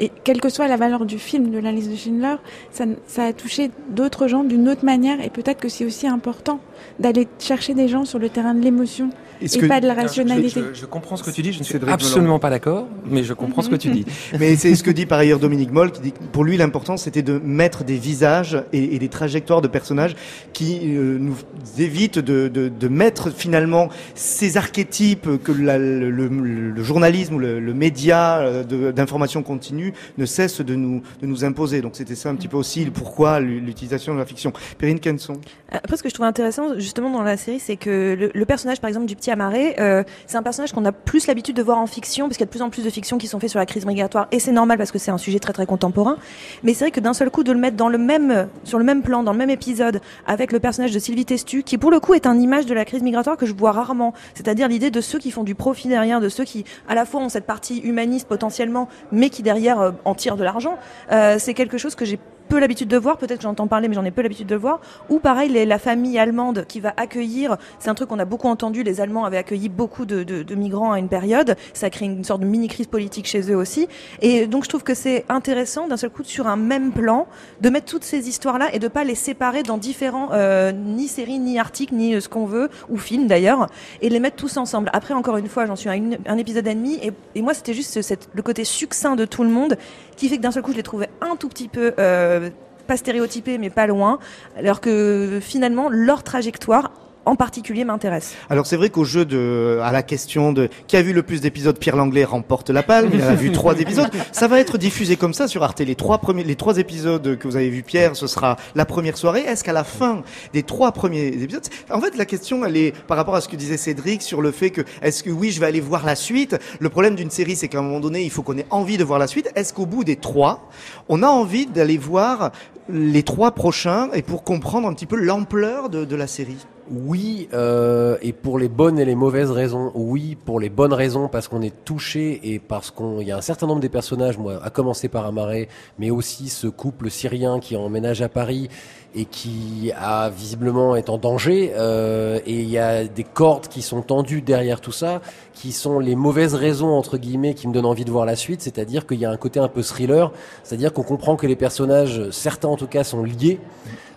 et quelle que soit la valeur du film de la liste de Schindler, ça, ça a touché d'autres gens d'une autre manière. Et peut-être que c'est aussi important d'aller chercher des gens sur le terrain de l'émotion et que- pas de la je- rationalité. Je, je comprends ce que tu dis. Je ne suis absolument pas d'accord, mais je comprends ce que tu dis. Mais c'est ce que dit par ailleurs Dominique Moll, qui dit que pour lui l'important c'était de mettre des visages et, et des trajectoires de personnages qui euh, nous évitent de, de, de mettre finalement ces archétypes que la- le, le- le journalisme ou le, le média euh, d'information continue ne cesse de nous, de nous imposer. Donc c'était ça un petit peu aussi le pourquoi l'utilisation de la fiction. Perrine Kenson. Après, ce que je trouve intéressant justement dans la série, c'est que le, le personnage, par exemple, du petit Amaré, euh, c'est un personnage qu'on a plus l'habitude de voir en fiction, parce qu'il y a de plus en plus de fictions qui sont faites sur la crise migratoire, et c'est normal parce que c'est un sujet très très contemporain. Mais c'est vrai que d'un seul coup, de le mettre dans le même, sur le même plan, dans le même épisode, avec le personnage de Sylvie Testu, qui pour le coup est un image de la crise migratoire que je vois rarement, c'est-à-dire l'idée de ceux qui font du profit derrière, de ceux qui à la fois ont cette partie humaniste potentiellement, mais qui derrière euh, en tirent de l'argent. Euh, c'est quelque chose que j'ai peu l'habitude de voir, peut-être j'entends parler, mais j'en ai peu l'habitude de le voir. Ou pareil, la famille allemande qui va accueillir, c'est un truc qu'on a beaucoup entendu, les Allemands avaient accueilli beaucoup de, migrants à une période, ça crée une sorte de mini-crise politique chez eux aussi. Et donc je trouve que c'est intéressant d'un seul coup sur un même plan de mettre toutes ces histoires-là et de pas les séparer dans différents, euh, ni séries, ni articles, ni euh, ce qu'on veut, ou films d'ailleurs, et les mettre tous ensemble. Après, encore une fois, j'en suis à un épisode et demi, et, moi c'était juste le côté succinct de tout le monde qui fait que d'un seul coup je les trouvais un tout petit peu euh, pas stéréotypés mais pas loin alors que finalement leur trajectoire en particulier m'intéresse. Alors c'est vrai qu'au jeu de, à la question de qui a vu le plus d'épisodes, Pierre Langlais remporte la palme. Il a vu trois épisodes. Ça va être diffusé comme ça sur Arte. Les trois premiers, les trois épisodes que vous avez vu, Pierre, ce sera la première soirée. Est-ce qu'à la fin des trois premiers épisodes, en fait la question elle est par rapport à ce que disait Cédric sur le fait que est-ce que oui je vais aller voir la suite? Le problème d'une série c'est qu'à un moment donné il faut qu'on ait envie de voir la suite. Est-ce qu'au bout des trois, on a envie d'aller voir les trois prochains et pour comprendre un petit peu l'ampleur de, de la série? Oui, euh, et pour les bonnes et les mauvaises raisons. Oui, pour les bonnes raisons, parce qu'on est touché et parce qu'on y a un certain nombre des personnages, moi, à commencer par Amaré, mais aussi ce couple syrien qui emménage à Paris et qui a visiblement est en danger. euh, et il y a des cordes qui sont tendues derrière tout ça, qui sont les mauvaises raisons entre guillemets qui me donnent envie de voir la suite. C'est-à-dire qu'il y a un côté un peu thriller, c'est-à-dire qu'on comprend que les personnages, certains en tout cas, sont liés.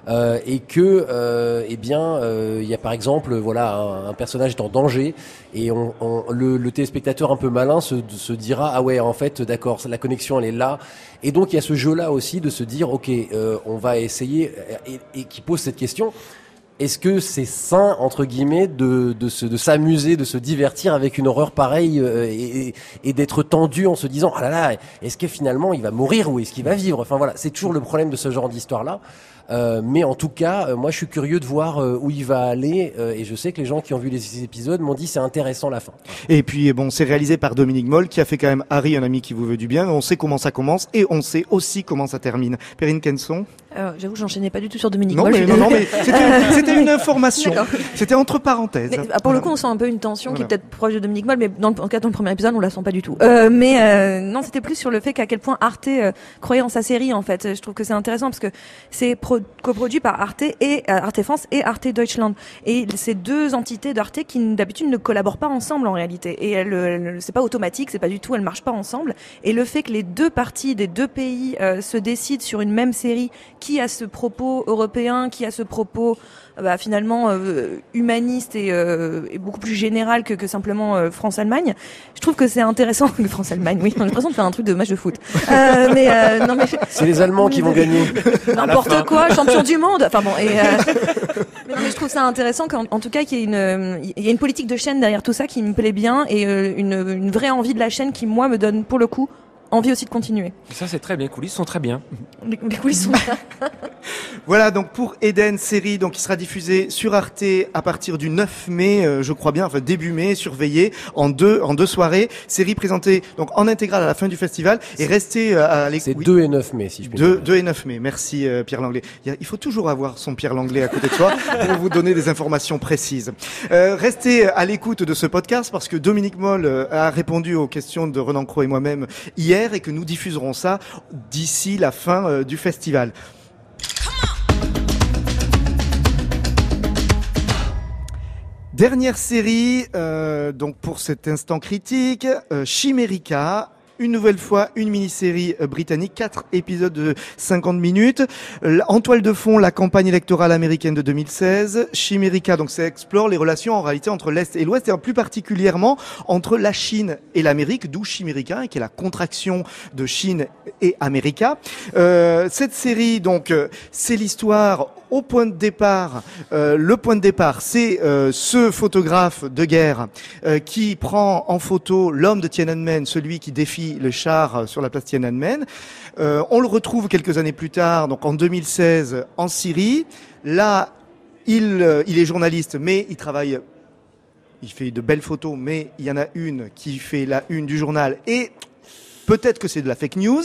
Euh, et que euh, eh bien euh, il y a par exemple voilà un, personnage est en danger et on, on- le, le téléspectateur un peu malin se, se dira ah ouais en fait d'accord la connexion elle est là et donc il y a ce jeu là aussi de se dire ok euh, on va essayer et, et qui pose cette question est-ce que c'est sain entre guillemets de, de se de s'amuser, de se divertir avec une horreur pareille euh, et, et- et d'être tendu en se disant ah là là est-ce que finalement il va mourir ou est-ce qu'il va vivre? Enfin voilà, c'est toujours le problème de ce genre d'histoire là. Euh, mais en tout cas, euh, moi, je suis curieux de voir euh, où il va aller. euh, et je sais que les gens qui ont vu les épisodes m'ont dit c'est intéressant la fin. Et puis bon, c'est réalisé par Dominique Moll qui a fait quand même Harry, un ami qui vous veut du bien. On sait comment ça commence et on sait aussi comment ça termine. Perrine Kenson? Euh, J'avoue, j'enchaînais pas du tout sur Dominique. Non, mais, non, mais c'était- une information. C'était entre parenthèses. Mais, ah, pour le coup, on sent un peu une tension qui est peut-être proche de Dominique Moll, mais dans le, en cas, dans le premier épisode, on la sent pas du tout. Euh, mais euh, non, c'était plus sur le fait qu'à quel point Arte euh, croyait en sa série. En fait, je trouve que c'est intéressant parce que c'est pro- coproduit par Arte et Arte France et Arte Deutschland. Et ces deux entités d'Arte qui d'habitude ne collaborent pas ensemble en réalité. Et c'est pas automatique, c'est pas du tout, elles marchent pas ensemble. Et le fait que les deux parties des deux pays se décident sur une même série qui a ce propos européen, qui a ce propos bah, finalement euh, humaniste et, euh, et beaucoup plus général que, que simplement euh, France-Allemagne. Je trouve que c'est intéressant que France-Allemagne. Oui, a l'impression de faire un truc de match de foot. Euh, mais euh, non, mais C'est les Allemands qui vont gagner. n'importe quoi, champion du monde. Enfin bon, et euh, mais, non, mais je trouve ça intéressant qu'en en tout cas qu'il y ait une, euh, il y a une politique de chaîne derrière tout ça qui me plaît bien et euh, une, une vraie envie de la chaîne qui moi me donne pour le coup envie aussi de continuer. Ça, c'est très bien. Les coulisses sont très bien. Les, les coulisses sont Voilà donc pour Eden série donc qui sera diffusée sur Arte à partir du 9 mai euh, je crois bien enfin début mai surveillée en deux en deux soirées série présentée donc en intégrale à la fin du festival et restez euh, à l'écoute C'est oui. 2 et 9 mai, si je puis 2, dire. 2 et 9 mai. Merci euh, Pierre Langlais. Il, y a- il faut toujours avoir son Pierre Langlais à côté de soi pour vous donner des informations précises. Euh, restez à l'écoute de ce podcast parce que Dominique Moll a répondu aux questions de Renan Cro et moi-même hier et que nous diffuserons ça d'ici la fin euh, du festival. Dernière série, euh, donc pour cet instant critique, euh, Chimérica. Une nouvelle fois, une mini-série euh, britannique, quatre épisodes de 50 minutes. En toile de fond, la campagne électorale américaine de 2016. Chimérica, donc ça explore les relations en réalité entre l'Est et l'Ouest, et plus particulièrement entre la Chine et l'Amérique, d'où Chimérica, qui est la contraction de Chine et America. Euh, cette série, donc, euh, c'est l'histoire au point de départ. euh, le point de départ, c'est euh, ce photographe de guerre euh, qui prend en photo l'homme de Tiananmen, celui qui défie le char euh, sur la place Tiananmen. Euh, on le retrouve quelques années plus tard, donc en 2016, en Syrie. Là, euh, il est journaliste, mais il travaille il fait de belles photos, mais il y en a une qui fait la une du journal et peut-être que c'est de la fake news.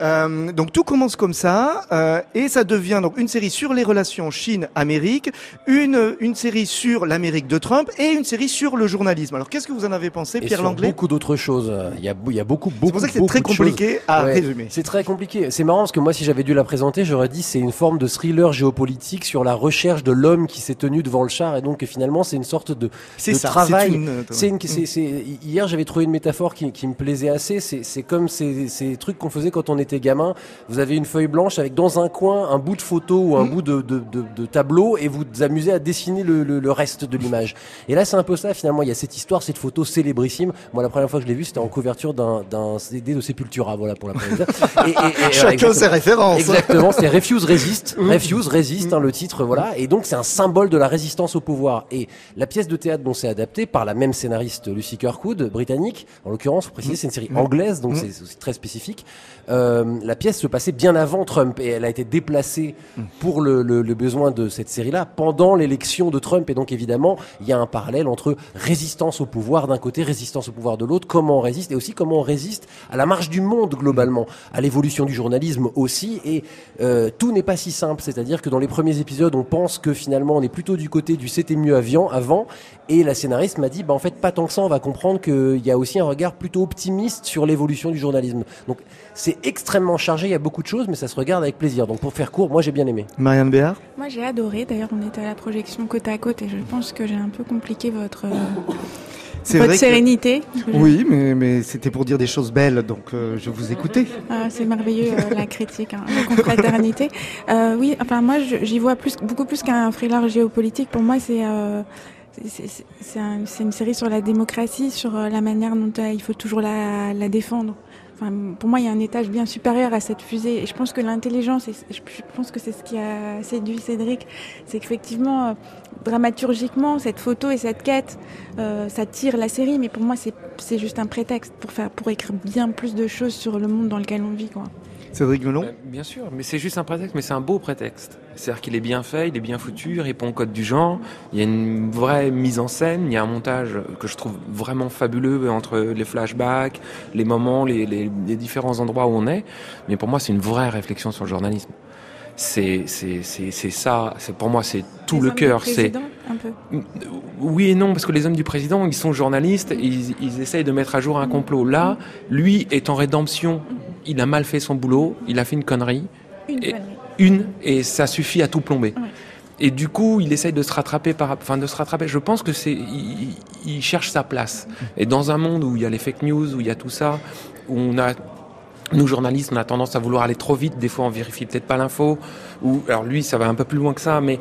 Euh, donc tout commence comme ça euh, et ça devient donc une série sur les relations Chine-Amérique, une une série sur l'Amérique de Trump et une série sur le journalisme. Alors qu'est-ce que vous en avez pensé, Et Pierre sur Langlais? beaucoup d'autres choses. Il y a, il y a beaucoup, beaucoup, C'est pour ça que c'est très choses. compliqué à Ouais, résumer. C'est très compliqué. C'est marrant parce que moi, si j'avais dû la présenter, j'aurais dit c'est une forme de thriller géopolitique sur la recherche de l'homme qui s'est tenu devant le char et donc finalement c'est une sorte de, C'est de ça. travail. c'est une, euh, C'est une, c'est, c'est- hier j'avais trouvé une métaphore qui, qui me plaisait assez. C'est, c'est comme ces, ces trucs qu'on faisait quand on était gamin. Vous avez une feuille blanche avec dans un coin un bout de photo ou un Mm. bout de, de, de, de tableau et vous vous amusez à dessiner le, le, le reste de l'image. Et là c'est un peu ça finalement. Il y a cette histoire, cette photo célébrissime. Moi la première fois que je l'ai vue c'était en couverture d'un, CD de Sepultura. Voilà pour la première fois. Et, et- et- Chacun ses références. Exactement, c'est Refuse Resist. Refuse Resist, hein, le titre, voilà. Et donc c'est un symbole de la résistance au pouvoir. Et la pièce de théâtre dont c'est adapté par la même scénariste Lucy Kirkwood, britannique, en l'occurrence, faut préciser, c'est une série anglaise, donc c'est très spécifique. Euh, la pièce se passait bien avant Trump et elle a été déplacée pour le, le- le besoin de cette série-là pendant l'élection de Trump. Et donc évidemment, il y a un parallèle entre résistance au pouvoir d'un côté, résistance au pouvoir de l'autre, comment on résiste et aussi comment on résiste à la marche du monde globalement, à l'évolution du journalisme aussi. Et euh, tout n'est pas si simple. C'est-à-dire que dans les premiers épisodes, on pense que finalement on est plutôt du côté du c'était mieux avion avant. Et la scénariste m'a dit, bah en fait pas tant que ça. On va comprendre qu'il y a aussi un regard plutôt optimiste sur l'évolution du journalisme. Donc c'est extrêmement chargé. Il y a beaucoup de choses, mais ça se regarde avec plaisir. Donc pour faire court, moi j'ai bien aimé. Marianne Béard Moi j'ai adoré, d'ailleurs on était à la projection côte à côte et je pense que j'ai un peu compliqué votre, euh, C'est votre vrai sérénité. Que Oui, mais, mais c'était pour dire des choses belles, donc euh, je vous écoutais. Ah, c'est merveilleux euh, la critique, hein, la confraternité. Euh, oui, enfin moi j'y vois plus, beaucoup plus qu'un thriller géopolitique. Pour moi c'est euh, c'est- c'est c'est un- c'est une série sur la démocratie, sur euh, la manière dont euh, il faut toujours la, la défendre. Pour moi, il y a un étage bien supérieur à cette fusée. Et je pense que l'intelligence, je pense que c'est ce qui a séduit Cédric, c'est qu'effectivement, euh, dramaturgiquement, cette photo et cette quête, euh, ça tire la série. Mais pour moi, c'est c'est juste un prétexte pour faire, pour écrire bien plus de choses sur le monde dans lequel on vit, quoi. Cédric Melon Euh, Bien sûr, mais c'est juste un prétexte, mais c'est un beau prétexte. C'est-à-dire qu'il est bien fait, il est bien foutu, il répond au code du genre, il y a une vraie mise en scène, il y a un montage que je trouve vraiment fabuleux entre les flashbacks, les moments, les, les- les différents endroits où on est. Mais pour moi, c'est une vraie réflexion sur le journalisme. C'est c'est- c'est- c'est ça, c'est pour moi, c'est tout Les le hommes du cœur. C'est président, un peu. oui et non, parce que les hommes du président, ils sont journalistes, ils, ils essayent de mettre à jour un complot. Là, lui est en rédemption. Il a mal fait son boulot, il a fait une connerie, Une Et- connerie. une, et ça suffit à tout plomber. Ouais. Et du coup, il essaye de se rattraper par, enfin, de se rattraper. Je pense que c'est, il, il- il cherche sa place. Et dans un monde où il y a les fake news, où il y a tout ça, où on a, nous journalistes, on a tendance à vouloir aller trop vite. Des fois, on vérifie peut-être pas l'info. Ou, alors lui, ça va un peu plus loin que ça, mais,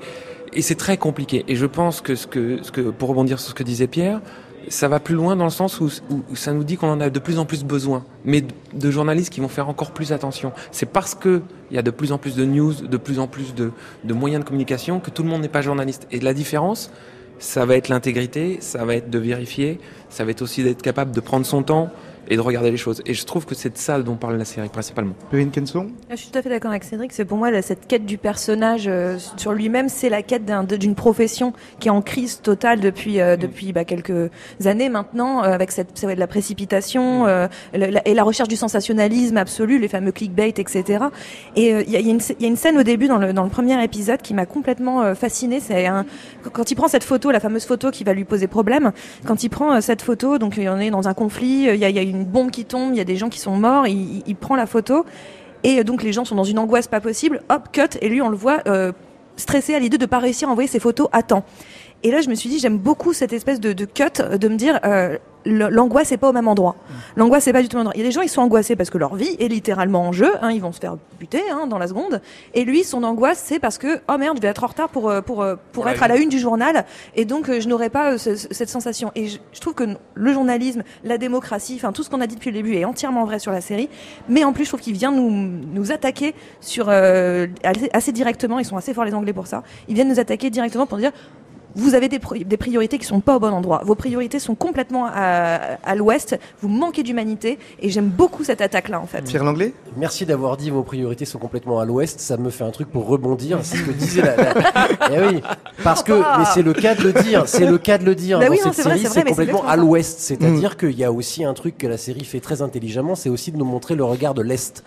et c'est très compliqué. Et je pense que ce que, ce que, pour rebondir sur ce que disait Pierre, ça va plus loin dans le sens où, ça nous dit qu'on en a de plus en plus besoin, mais de, journalistes qui vont faire encore plus attention. C'est parce que il y a de plus en plus de news, de plus en plus de, de moyens de communication que tout le monde n'est pas journaliste. Et la différence, ça va être l'intégrité, ça va être de vérifier, ça va être aussi d'être capable de prendre son temps et de regarder les choses. Et je trouve que c'est de ça dont parle la série principalement. Perrine Kenson Ah, Je suis tout à fait d'accord avec Cédric. C'est pour moi là, cette quête du personnage euh, sur lui-même, c'est la quête d'un- de- d'une profession qui est en crise totale depuis euh, depuis bah, quelques années maintenant, euh, avec cette ça va être la précipitation euh, la- la- et la recherche du sensationnalisme absolu, les fameux clickbait, etc. Et euh, il y, a, y une, il y a une scène au début dans le dans le premier épisode qui m'a complètement euh, fascinée. C'est un quand il prend cette photo, la fameuse photo qui va lui poser problème. Quand il prend euh, cette photo, donc il y en est dans un conflit, il y a, il y a une bombe qui tombe, il y a des gens qui sont morts, il, prend la photo. Et euh, donc les gens sont dans une angoisse pas possible, hop, cut, et lui on le voit euh, stressé à l'idée de pas réussir à envoyer ses photos à temps. Et là je me suis dit j'aime beaucoup cette espèce de, de cut, de me dire euh, l'angoisse est pas au même endroit. L'angoisse c'est pas du tout au même endroit. Il y a des gens ils sont angoissés parce que leur vie est littéralement en jeu, hein, ils vont se faire buter hein, dans la seconde. Et lui son angoisse c'est parce que oh merde je vais être en retard pour euh, pour euh, pour être à la une. du journal et donc euh, je n'aurai pas euh, ce- ce- cette sensation. Et je, je trouve que le journalisme, la démocratie, enfin tout ce qu'on a dit depuis le début est entièrement vrai sur la série. Mais en plus, je trouve qu'il vient nous, nous attaquer sur euh, assez, assez directement. Ils sont assez forts les Anglais pour ça. Ils viennent nous attaquer directement pour dire. Vous avez des, pri- des priorités qui sont pas au bon endroit. Vos priorités sont complètement à, à l'ouest. Vous manquez d'humanité. Et j'aime beaucoup cette attaque-là, en fait. Pierre Langlais Merci d'avoir dit vos priorités sont complètement à l'ouest. Ça me fait un truc pour rebondir. C'est ce que disait la. la- Eh oui, parce que mais c'est le cas de le dire. C'est le cas de le dire. Bah Dans oui, cette c'est vrai, série, c'est complètement à l'ouest. C'est-à-dire qu'il y a aussi un truc que la série fait très intelligemment, c'est aussi de nous montrer le regard de l'est.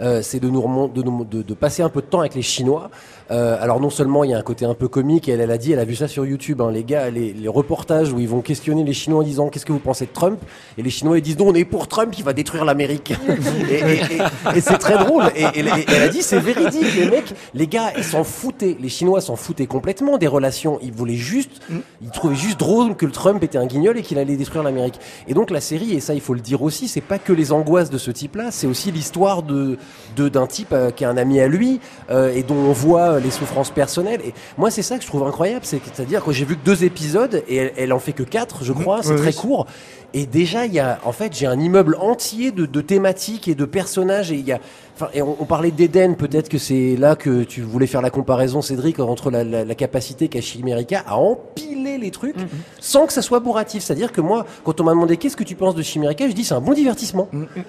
Euh, c'est de nous de, nous- de, de passer un peu de temps avec les Chinois. Euh, alors non seulement il y a un côté un peu comique, et elle, elle a dit, elle a vu ça sur YouTube, hein, les gars, les, les reportages où ils vont questionner les Chinois en disant qu'est-ce que vous pensez de Trump, et les Chinois ils disent non, on est pour Trump, il va détruire l'Amérique. et et- et- et c'est très drôle. Et, elle a dit c'est véridique, les mecs, les gars, ils s'en foutaient, les Chinois s'en foutaient complètement des relations. Ils voulaient juste, ils trouvaient juste drôle que le Trump était un guignol et qu'il allait détruire l'Amérique. Et donc la série, et ça il faut le dire aussi, c'est pas que les angoisses de ce type-là, c'est aussi l'histoire de d'un type euh, qui est un ami à lui euh, et dont on voit euh, les souffrances personnelles. Et moi c'est ça que je trouve incroyable, c'est que- j'ai vu que deux épisodes et elle, elle en fait que quatre, je crois, c'est oui, très oui. court. Et déjà, il y a, en fait, j'ai un immeuble entier de, de thématiques et de personnages. Et il y a, enfin, et on, on parlait d'Eden. Peut-être que c'est là que tu voulais faire la comparaison, Cédric, entre la, la, la capacité qu'a Chimerica à empiler les trucs sans que ça soit bourratif. C'est-à-dire que moi, quand on m'a demandé qu'est-ce que tu penses de Chimerica, je dis c'est un bon divertissement.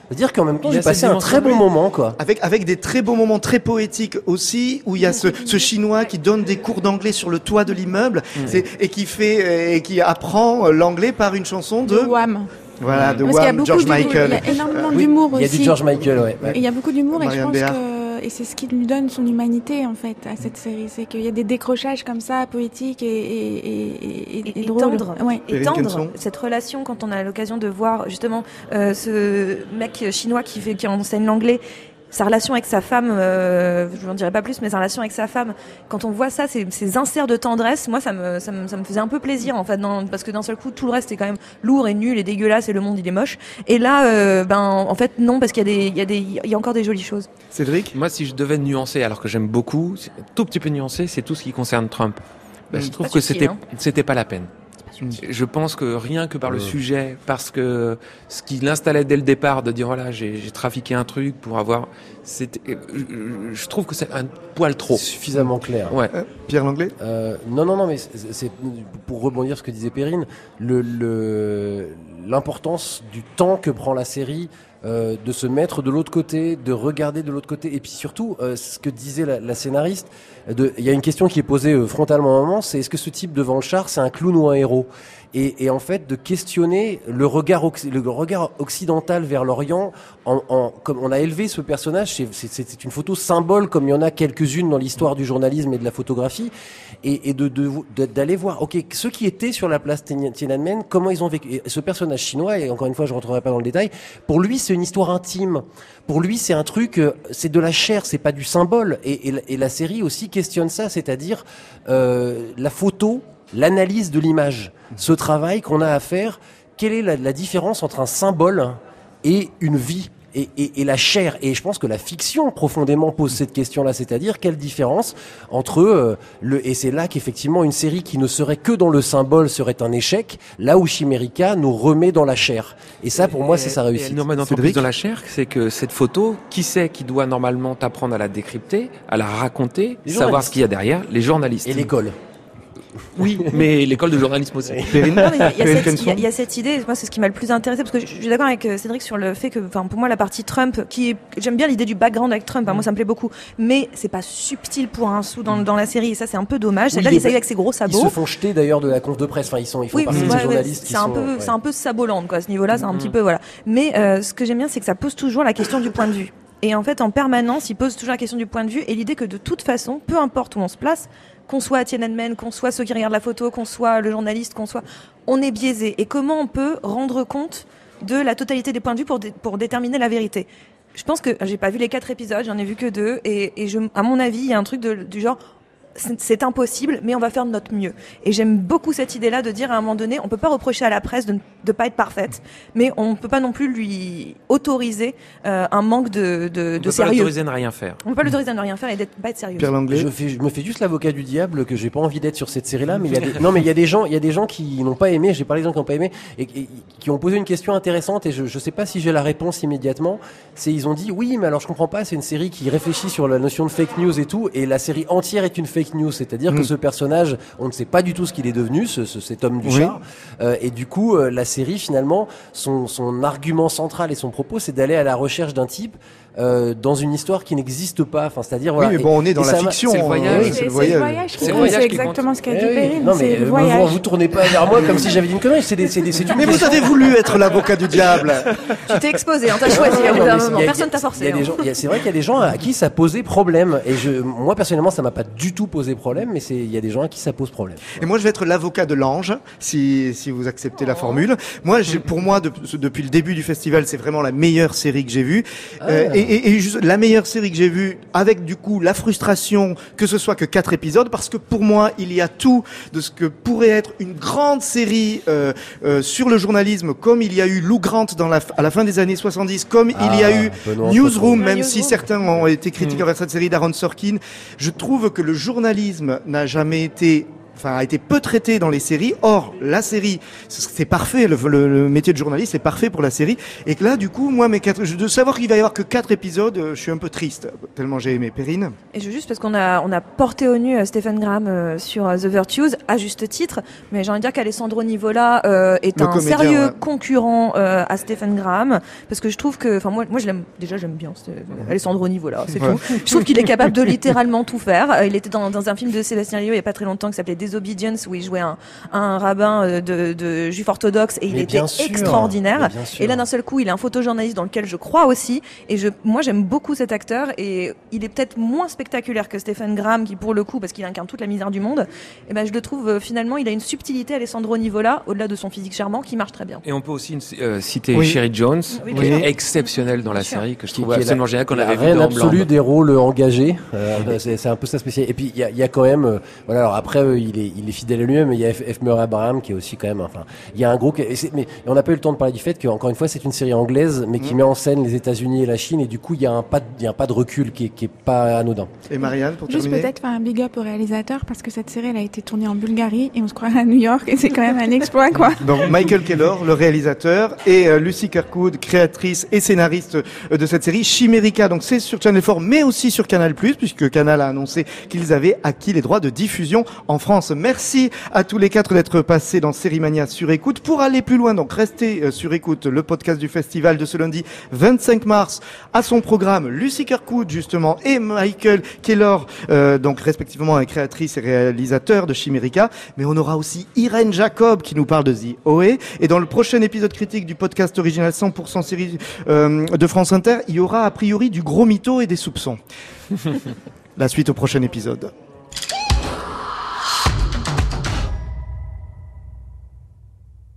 C'est-à-dire qu'en même temps, j'ai passé un très bon moment, quoi. Avec, avec des très beaux moments très poétiques aussi, où il y a ce, ce chinois qui donne des cours d'anglais sur le toit de l'immeuble c'est- et qui fait et qui apprend l'anglais par une chanson de De Wham. Voilà de Wham, George d'humour. Michael. Il y a énormément d'humour Il y a aussi. du George Michael, ouais. il y a beaucoup d'humour et je pense que et c'est ce qui lui donne son humanité en fait à cette série, c'est qu'il y a des décrochages comme ça poétiques et et et, et, et, et et drôles. tendre. Ouais. Et tendre cette relation quand on a l'occasion de voir justement euh, ce mec chinois qui fait qui enseigne l'anglais sa relation avec sa femme, euh, je n'en dirai pas plus, mais sa relation avec sa femme, quand on voit ça, ces, ces inserts de tendresse, moi ça me, ça me, ça me faisait un peu plaisir en fait, dans- parce que d'un seul coup tout le reste est quand même lourd et nul et dégueulasse et le monde il est moche. Et là, euh, ben en fait non, parce qu'il y a des, il y a des, il y a encore des jolies choses. Cédric? Moi, si je devais nuancer, alors que j'aime beaucoup, un tout petit peu nuancer, c'est tout ce qui concerne Trump. Ben, je trouve que c'était hein. c'était pas la peine. Je pense que rien que par le sujet, parce que ce qu'il installait dès le départ, de dire voilà, j'ai j'ai trafiqué un truc pour avoir, euh, je- trouve que c'est un poil trop. Suffisamment clair. Ouais. Euh, Pierre Langlais Euh, non, non, non, mais c'est pour rebondir sur ce que disait Perrine, le- le- l'importance du temps que prend la série euh, de se mettre de l'autre côté, de regarder de l'autre côté, et puis surtout, euh, ce que disait la, la scénariste, il y a une question qui est posée euh, frontalement à un moment, c'est est-ce que ce type devant le char, c'est un clown ou un héros? Et, et en fait, de questionner le regard, occ- le regard occidental vers l'Orient, en, en- comme on a élevé ce personnage, c'est- une photo symbole, comme il y en a quelques-unes dans l'histoire du journalisme et de la photographie, et, d'aller voir, ok, ceux qui étaient sur la place Tiananmen, comment ils ont vécu. Ce personnage chinois, et encore une fois, je ne rentrerai pas dans le détail, pour lui, c'est une histoire intime. Pour lui, c'est un truc, euh, c'est de la chair, c'est pas du symbole. Et, la- série aussi questionne ça, c'est-à-dire euh, la photo, l'analyse de l'image, ce travail qu'on a à faire. Quelle est la différence entre un symbole et une vie? Et, et- et la chair Et je pense que la fiction profondément pose cette question-là, c'est-à-dire quelle différence entre euh, le et c'est là qu'effectivement une série qui ne serait que dans le symbole serait un échec, là où Chimérica nous remet dans la chair. Et ça, pour moi, c'est sa réussite. nous remet encore Cédric plus dans la chair, c'est que cette photo, qui c'est qui doit normalement t'apprendre à la décrypter, à la raconter, savoir ce qu'il y a derrière? Les journalistes. Et l'école. Oui, mais l'école de journalisme aussi. Il y, a- y cette- y a- idée, moi c'est ce qui m'a le plus intéressé, parce que je je suis d'accord avec euh, Cédric sur le fait que, enfin pour moi la partie Trump, qui j'aime bien l'idée du background avec Trump, hein, moi ça me plaît beaucoup, mais c'est pas subtil pour un sou dans, dans la série, et ça c'est un peu dommage. Oui, Là les- il s'agit avec ses gros Ils sabots. se font jeter d'ailleurs de la conf de presse. Enfin, ils sont, ils font Oui, partie ouais, de ces ouais, journalistes qui c'est un sont. peu, ouais. c'est un peu sabolante quoi. À ce niveau-là, c'est un Mhm. petit peu voilà. Mais euh, ce que j'aime bien, c'est que ça pose toujours la question du point de vue. Et en fait, en permanence, il pose toujours la question du point de vue et l'idée que de toute façon, peu importe où on se place, qu'on soit à Tiananmen, qu'on soit ceux qui regardent la photo, qu'on soit le journaliste, qu'on soit, on est biaisé. Et comment on peut rendre compte de la totalité des points de vue pour, dé- pour déterminer la vérité? Je pense que j'ai pas vu les quatre épisodes, j'en ai vu que deux, et, je, à mon avis, il y a un truc du genre c'est impossible, mais on va faire de notre mieux. Et j'aime beaucoup cette idée-là de dire à un moment donné, on peut pas reprocher à la presse de ne pas être parfaite, mais on peut pas non plus lui autoriser euh, un manque de, de, On de peut pas sérieux. l'autoriser à ne rien faire. On peut pas l'autoriser à ne rien faire et d'être pas être sérieux. Pierre Langlais Je, fais, je me fais juste l'avocat du diable que j'ai pas envie d'être sur cette série-là, mais il y a des, non, mais il y a des gens, il y a des gens qui n'ont pas aimé. J'ai parlé des gens qui n'ont pas aimé et, et qui ont posé une question intéressante et je, je sais pas si j'ai la réponse immédiatement. C'est ils ont dit oui, mais alors je comprends pas. C'est une série qui réfléchit sur la notion de fake news et tout, et la série entière est une fake news, c'est-à-dire que Mm. ce personnage, on ne sait pas du tout ce qu'il est devenu, ce, ce- cet homme du Oui. char, Euh, et du coup, euh, la série finalement, son, son argument central et son propos, c'est d'aller à la recherche d'un type. Euh, dans une histoire qui n'existe pas, enfin, c'est-à-dire voilà. Oui, mais bon, on est dans et la fiction. c'est le hein, voyage. oui, C'est le voyage. C'est compte, exactement ce qu'a dit Eh. Perrine. Non mais euh, vous, vous tournez pas vers moi comme si j'avais dit une connerie. C'est des, c'est des, c'est une Mais vous avez voulu être l'avocat du diable. Tu t'es exposé, hein, t'as choisi d'un mais moment. il y a- Personne t'a il y forcé. a des hein. gens- il y a- C'est vrai qu'il y a des gens à qui ça posait problème. Et je, moi personnellement, ça m'a pas du tout posé problème, mais c'est il y a des gens à qui ça pose problème. Et moi, je vais être l'avocat de l'ange, si, si vous acceptez la formule. Moi, j'ai, pour moi, de- depuis le début du festival, c'est vraiment la meilleure série que j'ai vue. Euh, et, et, et juste la meilleure série que j'ai vue, avec du coup la frustration que ce soit que quatre épisodes, parce que pour moi, il y a tout de ce que pourrait être une grande série euh, euh, sur le journalisme, comme il y a eu Lou Grant dans la, à la fin des années 70, comme il y a Ah, eu Benoît Newsroom, Ah, même Newsroom. si certains ont été critiques Mm. envers cette série d'Aaron Sorkin. Je trouve que le journalisme n'a jamais été enfin a été peu traité dans les séries. Or, la série, c'est parfait. Le, le- le métier de journaliste, c'est parfait pour la série. Et que là, du coup, moi, mes quatre, de savoir qu'il va y avoir que quatre épisodes, euh, je suis un peu triste tellement j'ai aimé. Perrine. Et je juste parce qu'on a on a porté au nu euh, Stephen Graham euh, sur The Virtues à juste titre, mais j'ai envie de dire qu'Alessandro Nivola euh, est Le un comédien, sérieux ouais. concurrent euh, à Stephen Graham parce que je trouve que enfin moi moi je l'aime déjà j'aime bien Alessandro Nivola c'est Ouais. tout. Je trouve qu'il est capable de littéralement tout faire. Il était dans, dans un film de Sébastien Lio il y a pas très longtemps qui s'appelait Disobedience où il jouait un, un rabbin euh, de, de juif orthodoxe et il Mais était bien sûr, extraordinaire. mais bien sûr. Et là, d'un seul coup, il est un photojournaliste dans lequel je crois aussi. Et je, moi, j'aime beaucoup cet acteur. Et il est peut-être moins spectaculaire que Stephen Graham, qui, pour le coup, parce qu'il incarne toute la misère du monde, et ben, je le trouve, euh, finalement, il a une subtilité, Alessandro Nivola, au-delà de son physique charmant, qui marche très bien. Et on peut aussi euh, citer Oui. Sherry Jones, Oui, qui est exceptionnelle dans la Bien série, que je trouve qui absolument la- génial, qu'on avait vu dans Blonde. des rôles engagés. Euh, c'est un peu sa spécialité. Et puis il y a, il y a quand même, euh, voilà. Alors après, euh, il est, il est fidèle à lui-même. Mais il y a F. F. Murray Abraham qui est aussi quand même. Enfin, il y a un gros. Mais on n'a pas eu le temps de parler du fait que encore une fois, c'est une série anglaise, mais qui Mm. met en scène les États-Unis et la Chine. Et du coup, il y a un pas, de, il y a un pas de recul qui est, qui est pas anodin. Et Marianne, pour Juste terminer. peut-être faire un big up au réalisateur parce que cette série elle a été tournée en Bulgarie et on se croirait à New York et c'est quand même un exploit quoi. Donc Michael Kellor, le réalisateur, et euh, Lucy Kirkwood, créatrice et scénariste euh, de cette série Chimérica. Donc c'est sur Channel 4, mais aussi sur Canal+, puisque Canal a annoncé qu'ils avaient acquis les droits de diffusion en France. France. Merci à tous les quatre d'être passés dans Sérimania sur écoute. Pour aller plus loin, donc restez euh, sur écoute, le podcast du festival de ce lundi 25 mars à son programme Lucie Kirkwood justement et Michael Keller, euh, donc respectivement créatrice et réalisateur de Chimérica. Mais on aura aussi Irène Jacob qui nous parle de The OE. Et dans le prochain épisode critique du podcast original 100% série euh, de France Inter, il y aura a priori du gros mytho et des soupçons. La suite au prochain épisode.